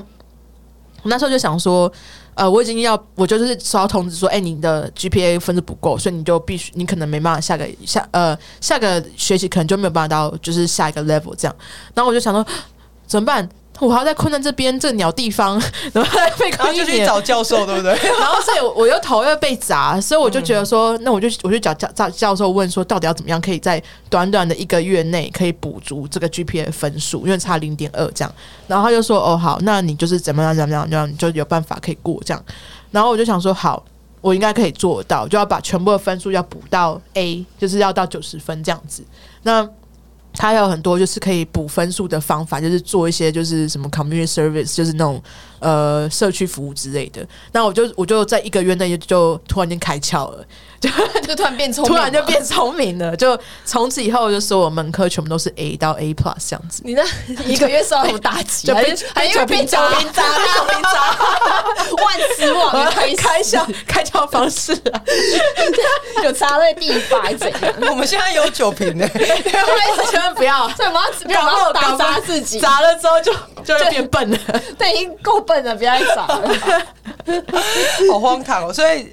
Speaker 2: 我那时候就想说。呃，我已经要，我就是收到通知说，哎、你的 GPA 分数不够，所以你就必须，你可能没办法下个下呃下个学期可能就没有办法到就是下一个 level 这样。然后我就想说怎么办？我还要在困在这边这鸟地方，[LAUGHS] 然后还被
Speaker 1: 然后
Speaker 2: 困一，
Speaker 1: 就去找教授，对不对？[LAUGHS]
Speaker 2: 然后所以我我又头又被砸，所以我就觉得说，那我就我就找教教教授问说，到底要怎么样可以在短短的一个月内可以补足这个 GPA 的分数，因为差零点二这样。然后他就说，哦好，那你就是怎么样怎么样，这样你就有办法可以过这样。然后我就想说，好，我应该可以做到，就要把全部的分数要补到 A，就是要到九十分这样子。那他有很多就是可以补分数的方法，就是做一些就是什么 community service，就是那种呃社区服务之类的。那我就我就在一个月内就就突然间开窍了，[LAUGHS] [LAUGHS]
Speaker 3: 就突然变聪
Speaker 2: 突，然就变聪明了，就从此以后就所有门科全部都是 A 到 A plus 这样子。
Speaker 3: 你那 [LAUGHS] 一个月受到什么打击？
Speaker 2: 就被
Speaker 3: 还是还因为被
Speaker 2: 砸
Speaker 3: 砸
Speaker 2: 砸到平砸，
Speaker 3: 万磁王的开
Speaker 2: 开窍开窍方式啊，
Speaker 3: 有插在地板怎样？
Speaker 1: 我们现在有酒瓶呢，
Speaker 2: 千万不要。
Speaker 3: 所以我们要不要砸自己？
Speaker 2: 砸了之后就就会变笨了。
Speaker 3: 对，已经够笨了，不要再砸了。[LAUGHS]
Speaker 1: 好荒唐哦。所以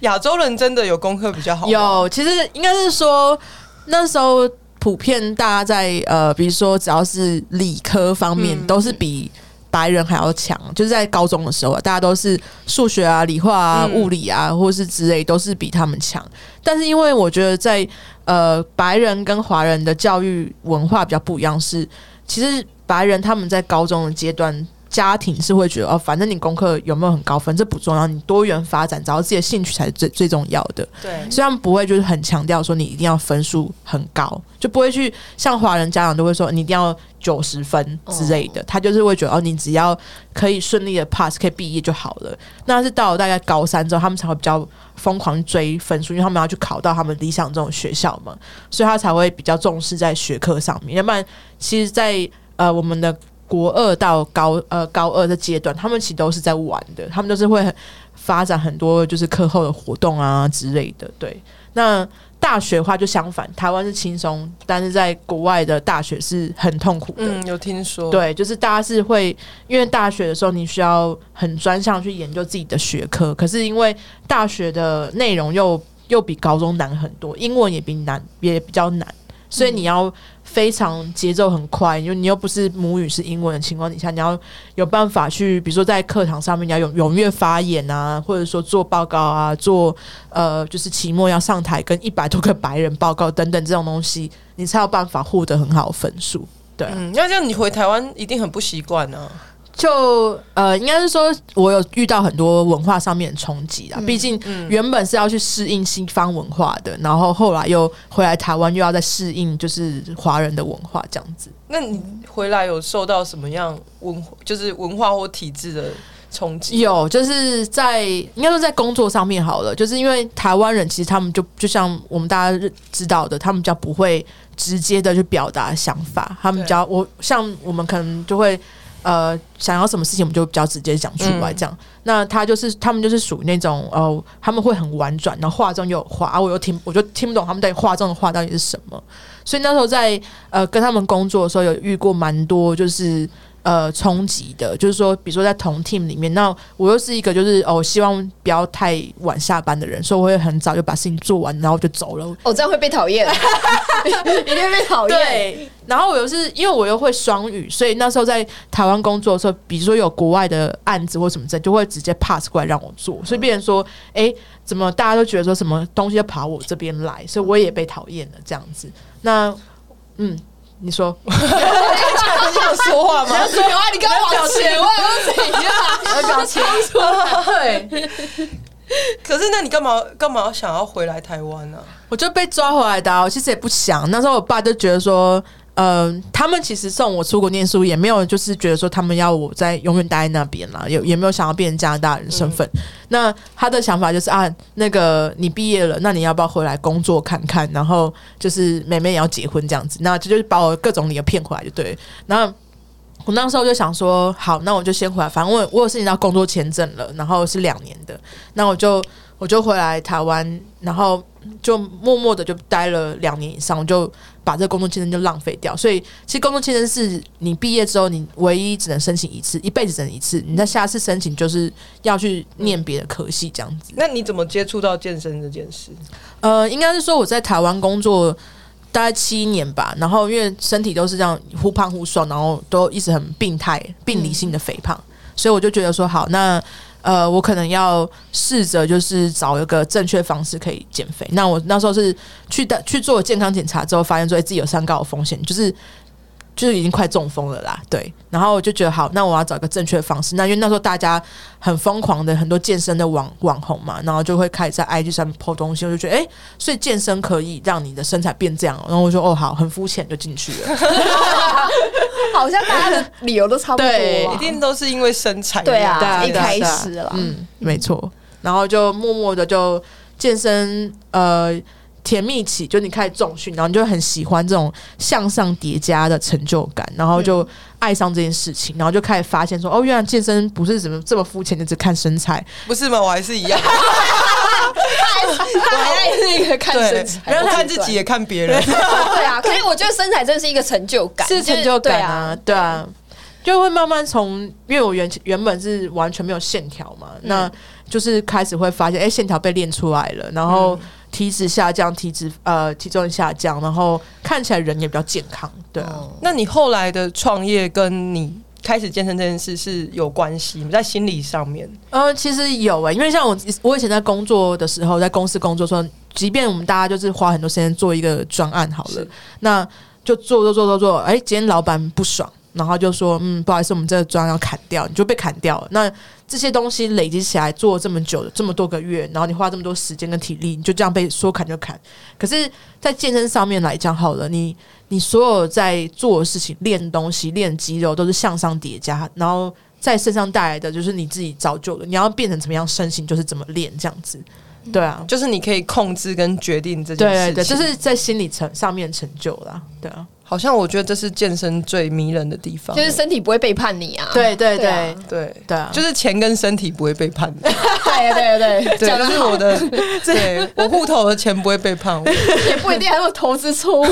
Speaker 1: 亚洲人真的有功课比较好，
Speaker 2: 有，其实应该是说那时候普遍大家在呃，比如说只要是理科方面，
Speaker 1: 嗯
Speaker 2: 都是比白人还要强。就是在高中的时候啊，大家都是数学啊、理化啊、
Speaker 1: 嗯
Speaker 2: 物理啊，或是之类，都是比他们强。但是因为我觉得在呃白人跟华人的教育文化比较不一样是，其实白人他们在高中的阶段。家庭是会觉得哦，反正你功课有没有很高分，这不重要，你多元发展，找到自己的兴趣才是最最重要的。
Speaker 1: 对，
Speaker 2: 所以他们不会就是很强调说你一定要分数很高，就不会去像华人家长都会说你一定要九十分之类的，他就是会觉得哦，你只要可以顺利的 pass 可以毕业就好了。那是到了大概高三之后，他们才会比较疯狂追分数，因为他们要去考到他们理想这种学校嘛，所以他才会比较重视在学科上面。要不然，其实在，呃我们的国二到高呃高二的阶段，他们其实都是在玩的，他们都是会很发展很多就是课后的活动啊之类的。对，那大学的话就相反，台湾是轻松，但是在国外的大学是很痛苦的。
Speaker 1: 嗯，有听说，，
Speaker 2: 对，就是大家是会，因为大学的时候你需要很专项去研究自己的学科，可是因为大学的内容又又比高中难很多，英文也比难也比较难，所以你要非常节奏很快，因为你又不是母语是英文的情况底下，你要有办法去，比如说在课堂上面你要踊踊跃发言啊，或者说做报告啊，做呃就是期末要上台跟一百多个白人报告等等这种东西，你才有办法获得很好的分数。对啊、
Speaker 1: 嗯，那这样你回台湾一定很不习惯啊。
Speaker 2: 就呃，应该是说，我有遇到很多文化上面的冲击啦。毕竟原本是要去适应西方文化的，然后后来又回来台湾，又要再适应就是华人的文化这样子。
Speaker 1: 那你回来有受到什么样文就是文化或体制的冲击？
Speaker 2: 有，就是在应该说在工作上面好了，就是因为台湾人其实他们就就像我们大家知道的，他们比较不会直接的去表达想法，他们比较我像我们可能就会。呃，想要什么事情我们就比较直接讲出来，这样。那他就是他们就是属于那种呃，他们会很婉转，然后话中又有话啊，我又听我就听不懂他们在话中的话到底是什么。所以那时候在呃跟他们工作的时候，有遇过蛮多就是呃冲击的，就是说，比如说在同 team 里面，那我又是一个就是哦，希望不要太晚下班的人，所以我会很早就把事情做完，然后就走了。
Speaker 3: 哦，这样会被讨厌，[LAUGHS] 一定会被讨厌。
Speaker 2: 对，然后我又是因为我又会双语，所以那时候在台湾工作的时候，比如说有国外的案子或什么之类，就会直接 pass 过来让我做，所以变成说，哎，怎么大家都觉得说什么东西要跑我这边来，所以我也被讨厌了这样子。那嗯，你说。[LAUGHS]
Speaker 1: 你想说话吗？
Speaker 3: 有啊，你刚刚往前问我怎样？
Speaker 2: 我表情出来，对，
Speaker 1: 可是那你干嘛干嘛想要回来台湾呢、
Speaker 2: 我就被抓回来的啊、我其实也不想。那时候我爸就觉得说，嗯、他们其实送我出国念书，也没有就是觉得说他们要我在永远待在那边啦，也也没有想要变成加拿大人身份。那他的想法就是啊，那个你毕业了，那你要不要回来工作看看？然后就是妹妹也要结婚这样子，那这就是把我各种理由骗回来就对了。然后我那时候就想说，好，那我就先回来，反正我我有申请到工作签证了，然后是两年的，那我就我就回来台湾，然后就默默的就待了两年以上，我就把这个工作签证就浪费掉。所以其实工作签证是你毕业之后，你唯一只能申请一次，一辈子只能一次。你在下次申请就是要去念别的科系这样子。
Speaker 1: 那你怎么接触到健身这件事？
Speaker 2: 呃，应该是说我在台湾工作大概七年吧，然后因为身体都是这样忽胖忽瘦，然后都一直很病态、病理性的肥胖，所以我就觉得说好，那呃，我可能要试着就是找一个正确方式可以减肥。那我那时候是去的去做健康检查之后，发现说自己有三高的风险，就是。就是已经快中风了啦，对，然后我就觉得好，那我要找一个正确的方式。那因为那时候大家很疯狂的很多健身的网网红嘛，然后就会开始在 IG 上面 po 东西，我就觉得哎、诶所以健身可以让你的身材变这样哦，然后我就说哦好，很肤浅就进去了。[LAUGHS]
Speaker 3: 好像大家的理由都差不多
Speaker 2: 对。
Speaker 3: 啊，
Speaker 1: 一定都是因为身材
Speaker 3: 对啊
Speaker 2: 对啊
Speaker 3: 一开始了，
Speaker 2: 嗯，没错。然后就默默的就健身，呃，甜蜜期，就你开始重训，然后你就很喜欢这种向上叠加的成就感，然后就爱上这件事情，然后就开始发现说，哦，原来健身不是怎么这么肤浅的，只看身材，
Speaker 1: 不是吗？我还是一样，
Speaker 3: 他 [LAUGHS] 还是一个看
Speaker 1: 对
Speaker 3: 身材，，
Speaker 1: 然后看自己也看别人。
Speaker 3: 对。啊，可是我觉得身材真的是一个成就感，
Speaker 2: 是成就感啊，
Speaker 3: 就是
Speaker 2: 对啊。就会慢慢从，因为我原原本是完全没有线条嘛，那就是开始会发现，哎、线条被练出来了，然后体脂下降，体脂呃体重下降，然后看起来人也比较健康，对啊。
Speaker 1: 那你后来的创业跟你开始健身这件事是有关系吗？在心理上面，
Speaker 2: 呃，其实有诶、因为像我我以前在工作的时候，在公司工作的时候，即便我们大家就是花很多时间做一个专案好了，那就做做做做做，哎、今天老板不爽，然后就说，嗯，不好意思，我们这个专案要砍掉，你就被砍掉了。那这些东西累积起来，做了这么久，这么多个月，然后你花这么多时间跟体力，你就这样被说砍就砍。可是，在健身上面来讲，好了，你你所有在做的事情，练东西、练肌肉，都是向上叠加，然后在身上带来的就是你自己造就的。你要变成怎么样身形，就是怎么练这样子。对啊，
Speaker 1: 就是你可以控制跟决定这件事情。
Speaker 2: 对对对，这是在心理层上面成就了。对啊，
Speaker 1: 好像我觉得这是健身最迷人的地方。
Speaker 3: 就是身体不会背叛你啊，
Speaker 2: 对对
Speaker 3: 对啊。
Speaker 2: 对。
Speaker 1: 对，
Speaker 2: 对啊，
Speaker 1: 就是钱跟身体不会背叛你。
Speaker 3: 对 [LAUGHS] 对对，
Speaker 1: 对，[LAUGHS]
Speaker 3: 讲的
Speaker 1: 就是我的，[LAUGHS] 对我户头的钱不会背叛我，
Speaker 3: 也不一定还有投资错误，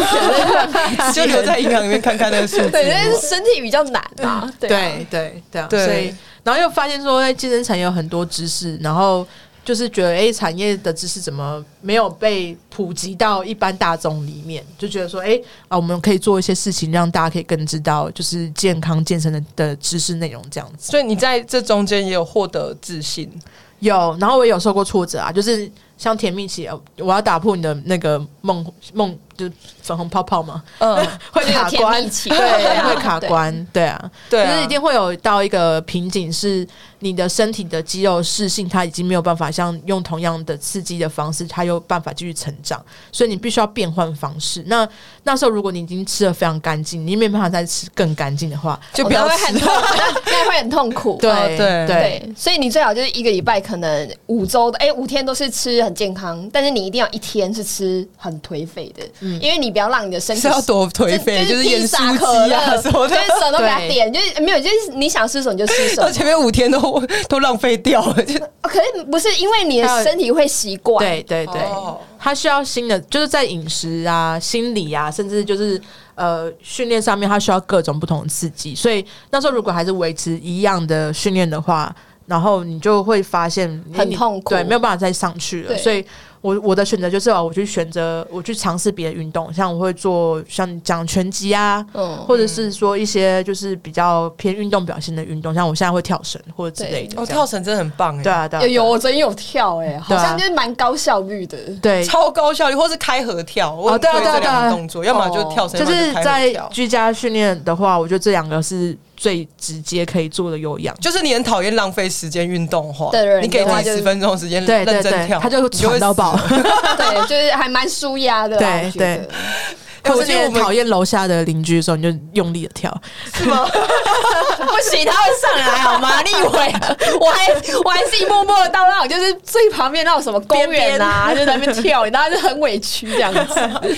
Speaker 1: 就留在银行里面看看那个数字。
Speaker 3: 对，但是身体比较难啊，对啊。
Speaker 2: 对对对啊，
Speaker 1: 对。
Speaker 2: 所以然后又发现说，在健身产业有很多知识，然后就是觉得，哎、产业的知识怎么没有被普及到一般大众里面？就觉得说，哎、啊，我们可以做一些事情，让大家可以更知道，就是健康健身的的知识内容这样子。
Speaker 1: 所以你在这中间也有获得自信，
Speaker 2: 有，然后我也有受过挫折啊，就是像甜蜜期，我要打破你的那个梦梦，就粉红泡泡嘛，
Speaker 1: 嗯，[LAUGHS]
Speaker 2: 会卡
Speaker 3: 甜
Speaker 2: 关对，会卡关，对。啊。
Speaker 1: 对啊，
Speaker 2: 就是一定会有到一个瓶颈，是你的身体的肌肉适性，它已经没有办法像用同样的刺激的方式，它有办法继续成长，所以你必须要变换方式。那那时候，如果你已经吃的非常干净，你没办法再吃更干净的话，
Speaker 1: 就不要吃。
Speaker 3: 那会很痛，那那会很痛苦。
Speaker 2: 对
Speaker 1: 对。
Speaker 2: 对，
Speaker 3: 所以你最好就是一个礼拜可能五周的，哎、五天都是吃很健康，但是你一定要一天是吃很颓废的，因为你不要让你的身体
Speaker 1: 是要多颓废，就是盐
Speaker 3: 披萨、[LAUGHS]
Speaker 1: 酥
Speaker 3: 可
Speaker 1: 鸡啊，什么的
Speaker 3: 就是。什么都给他
Speaker 2: 对
Speaker 3: 点，就是没有，就是你想吃什么就吃什
Speaker 1: 到
Speaker 3: 么。[LAUGHS]
Speaker 1: 前面五天都 [LAUGHS] 都浪费掉了，
Speaker 3: 可是不是因为你的身体会习惯，
Speaker 2: 对对对，
Speaker 1: 哦
Speaker 2: 它需要新的，就是在饮食啊、心理啊，甚至就是呃训练上面，它需要各种不同的刺激。所以那时候如果还是维持一样的训练的话，然后你就会发现
Speaker 3: 很痛苦
Speaker 2: 对，没有办法再上去了。所以我我的选择就是，我去选择，我去尝试别的运动，像我会做像你讲拳击啊，
Speaker 3: 嗯，
Speaker 2: 或者是说一些就是比较偏运动表现的运动，像我现在会跳绳或者之类的。
Speaker 1: 哦，跳绳真的很棒哎，
Speaker 2: 对啊，对啊，
Speaker 3: 有有，我昨天有跳、哎，好像就是蛮高效率的。
Speaker 2: 对
Speaker 1: 超高效率，或是开合跳，我很
Speaker 2: 对啊对啊对啊
Speaker 1: 两个动作，要么就跳绳，
Speaker 2: 就是在。居家训练的话，我觉得这两个是最直接可以做的有氧。
Speaker 1: 就是你很讨厌浪费时间运动的话，
Speaker 3: 对对
Speaker 1: 你给自
Speaker 3: 的话就是
Speaker 1: 己十分钟的时间认真跳，
Speaker 2: 他就
Speaker 1: 你会
Speaker 2: 喘到爆。[LAUGHS]
Speaker 3: 对，就是还蛮舒压的啦。
Speaker 2: 对
Speaker 3: 我觉得
Speaker 2: 对或者
Speaker 1: 我
Speaker 2: 讨厌楼下的邻居的时候，你就用力的跳。
Speaker 1: 是吗？[LAUGHS]
Speaker 3: 不行，他会上来好吗？你以为 [LAUGHS] 我还我还是一默默的到那种就是最旁边那种什么公园啊，就在那边跳，然后就很委屈这样子。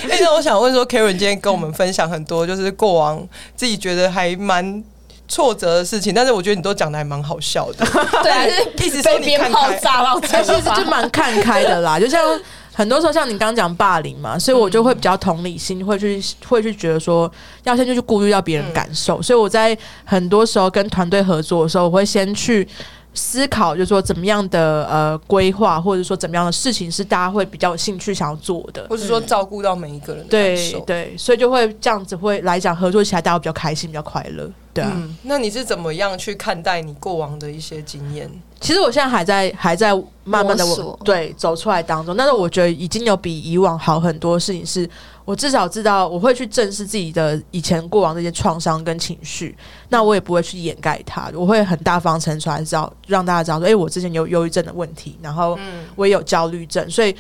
Speaker 1: 哎，那我想问说，Karen 今天跟我们分享很多，就是过往自己觉得还蛮挫折的事情，但是我觉得你都讲的还蛮好笑的。[LAUGHS]
Speaker 3: 对啊，就是
Speaker 1: 意思说
Speaker 3: 被鞭炮炸到
Speaker 2: 他其实就蛮看开的啦，就像很多时候像你刚刚讲霸凌嘛，所以我就会比较同理心，会去会去觉得说要先就去顾虑到别人感受，所以我在很多时候跟团队合作的时候，我会先去。思考就是说怎么样的呃规划，或者说怎么样的事情是大家会比较有兴趣想要做的，
Speaker 1: 或者说照顾到每一个人的感
Speaker 2: 对
Speaker 1: 受。
Speaker 2: 对，所以就会这样子会来讲合作起来，大家会比较开心，比较快乐，对啊。
Speaker 1: 嗯，那你是怎么样去看待你过往的一些经验？
Speaker 2: 其实我现在还在还在慢慢的对走出来当中，但是我觉得已经有比以往好很多事情是。我至少知道我会去正视自己的以前过往这些创伤跟情绪，那我也不会去掩盖它，我会很大方承出来，知道让大家知道说，诶，我之前有忧郁症的问题，然后我也有焦虑症，所以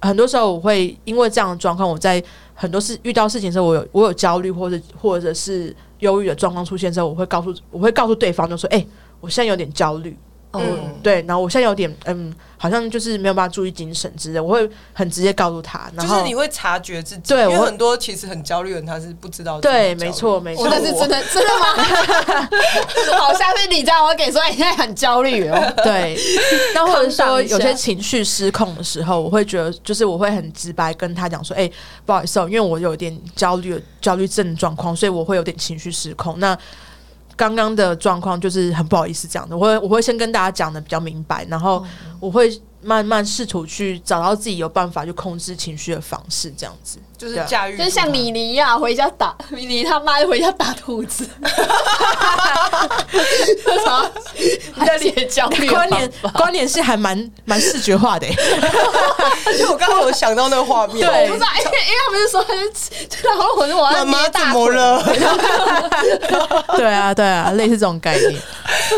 Speaker 2: 很多时候我会因为这样的状况，我在很多事遇到事情的时候，我有我有焦虑或者或者是忧郁的状况出现之后，我会告诉我会告诉对方，就说，诶，我现在有点焦虑。
Speaker 3: 哦
Speaker 1: 嗯，
Speaker 2: 对，然后我现在有点嗯，好像就是没有办法注意精神之类，我会很直接告诉他，然后
Speaker 1: 就是你会察觉自己，因为
Speaker 2: 对我
Speaker 1: 很多其实很焦虑的人他是不知道
Speaker 2: 对，没错，没错，
Speaker 3: 我那是真的真的吗？[LAUGHS] 好，下次你这样，我跟你说，哎你现在很焦虑哦。
Speaker 2: 对。那或者说有些情绪失控的时候，我会觉得就是我会很直白跟他讲说，哎、不好意思、哦，因为我有点焦虑焦虑症状况，所以我会有点情绪失控。那刚刚的状况就是很不好意思这样的，我会我会先跟大家讲的比较明白，然后我会慢慢试图去找到自己有办法去控制情绪的方式，这样子。
Speaker 1: 就是驾驭，
Speaker 3: 就是像妮妮呀，回家打米妮他妈回家打兔子，[LAUGHS] 什么？你的脸焦虑的
Speaker 2: 关联关联是还蛮蛮视觉化的、欸，
Speaker 1: 而且我刚刚有想到那个画面，
Speaker 2: 对
Speaker 3: 不是啊，因为因为他们是说，就是然后我说我要
Speaker 1: 妈妈怎？么了？
Speaker 2: 对啊，对啊，类似这种概念。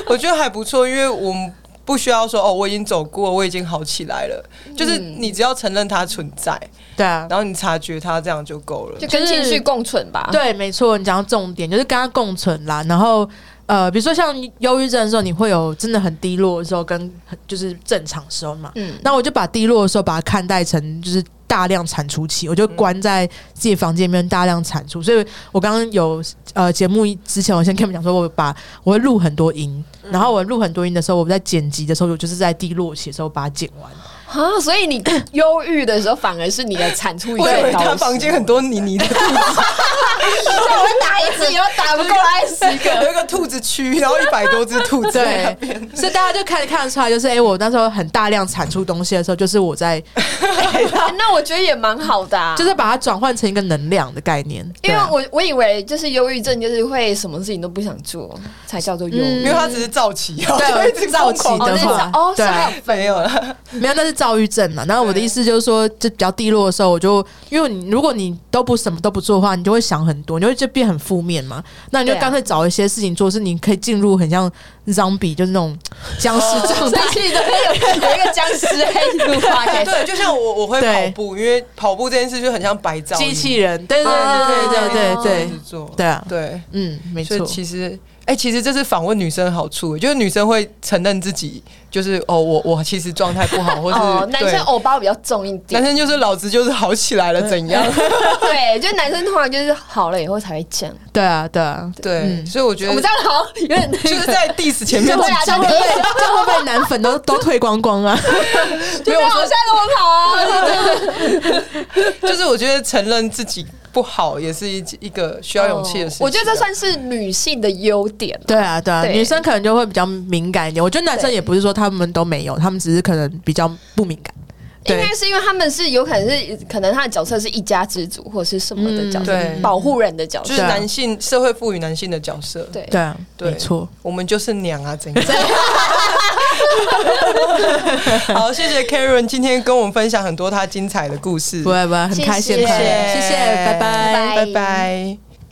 Speaker 1: 我觉得还不错，因为我们不需要说哦，我已经走过，我已经好起来了。就是你只要承认它存在，
Speaker 2: 对啊，
Speaker 1: 然后你察觉它，这样就够了
Speaker 3: 就。跟情绪共存吧。
Speaker 2: 对，没错，你讲到重点就是跟它共存啦。然后呃，比如说像忧郁症的时候，你会有真的很低落的时候，跟很就是正常时候嘛。
Speaker 3: 嗯，
Speaker 2: 那我就把低落的时候把它看待成就是大量产出期，我就关在自己房间里面大量产出。所以我刚刚有呃节目之前，我先跟你们讲说，我把我会录很多音，然后我录很多音的时候，我在剪辑的时候，我就是在低落期的时候把它剪完。
Speaker 3: 啊，所以你忧郁的时候，反而是你的产出 [LAUGHS]
Speaker 1: 我以为
Speaker 3: 最高的时候。
Speaker 1: 他房间很多泥泥的兔子，
Speaker 3: 那我会打一次，以后打不过来十个。
Speaker 1: 有一个兔子区，然后一百多只兔子在那
Speaker 2: 对
Speaker 1: 边。，[LAUGHS]
Speaker 2: 所以大家就看看得出来，就是哎、我那时候很大量产出东西的时候，就是我在 [LAUGHS]
Speaker 3: 那我觉得也蛮好的、啊，
Speaker 2: 就是把它转换成一个能量的概念。
Speaker 3: 因为我我以为就是忧郁症，就是会什么事情都不想做，才叫做忧郁。
Speaker 1: 因为他只是躁起，然后
Speaker 2: 对
Speaker 1: 就 [LAUGHS] 一直
Speaker 2: 躁起
Speaker 1: 疯狂地
Speaker 2: 的话
Speaker 3: 哦，
Speaker 2: 对
Speaker 1: 没有了。
Speaker 2: 没有，那是躁郁症嘛。然后我的意思就是说，就比较低落的时候，我就因为你如果你都不什么都不做的话，你就会想很多，你会就变很负面嘛。那你就干脆找一些事情做，是你可以进入很像 zombie，就是那种僵尸状态。
Speaker 3: 所以都有有一个僵尸黑
Speaker 1: 对，就像我我会跑步，因为跑步这件事就很像白噪音
Speaker 2: 机器人，对对
Speaker 3: 啊
Speaker 2: 对对对对对
Speaker 1: 做
Speaker 2: 对啊，
Speaker 1: 对。
Speaker 2: 嗯，没错。
Speaker 1: 其实，哎、其实这是访问女生的好处，就是女生会承认自己，就是哦，我我其实状态不好，或是、
Speaker 3: 哦，男生
Speaker 1: 对
Speaker 3: 偶包比较重一点男，
Speaker 1: 生就是老子就是好起来了，怎样？[LAUGHS]
Speaker 3: 对，就男生通常就是好了以后才会讲。
Speaker 2: 对啊，对啊，
Speaker 1: 对，
Speaker 2: 嗯
Speaker 1: 所以我觉得
Speaker 3: 我们这样好像有点那个，
Speaker 1: 就是在 diss 前面
Speaker 3: 对啊
Speaker 1: 几集
Speaker 2: 这样会不会这样会被男粉都都退光光啊？[LAUGHS]
Speaker 1: 没有我
Speaker 3: 好
Speaker 1: 说
Speaker 3: 像跟我跑啊，[LAUGHS]
Speaker 1: 就是我觉得承认自己不好也是一一个需要勇气的事情。
Speaker 3: 哦我觉得这算是女性的优点。
Speaker 2: 对啊，对啊，
Speaker 3: 对
Speaker 2: 女生可能就会比较敏感一点。我觉得男生也不是说他们都没有，他们只是可能比较不敏感。
Speaker 3: 应该是因为他们是有可能是可能他的角色是一家之主或者是什么的角色，
Speaker 1: 嗯
Speaker 3: 保护人的角色。
Speaker 1: 就是男性社会赋予男性的角色，
Speaker 3: 对
Speaker 2: 对啊，
Speaker 1: 对
Speaker 2: 没错。
Speaker 1: 我们就是娘啊，怎样？[LAUGHS] [LAUGHS] 好，谢谢 Karen 今天跟我们分享很多她精彩的故事
Speaker 2: 不，会不会，很开心，
Speaker 3: 谢谢
Speaker 2: 谢谢，拜拜。
Speaker 3: 拜
Speaker 1: 拜拜。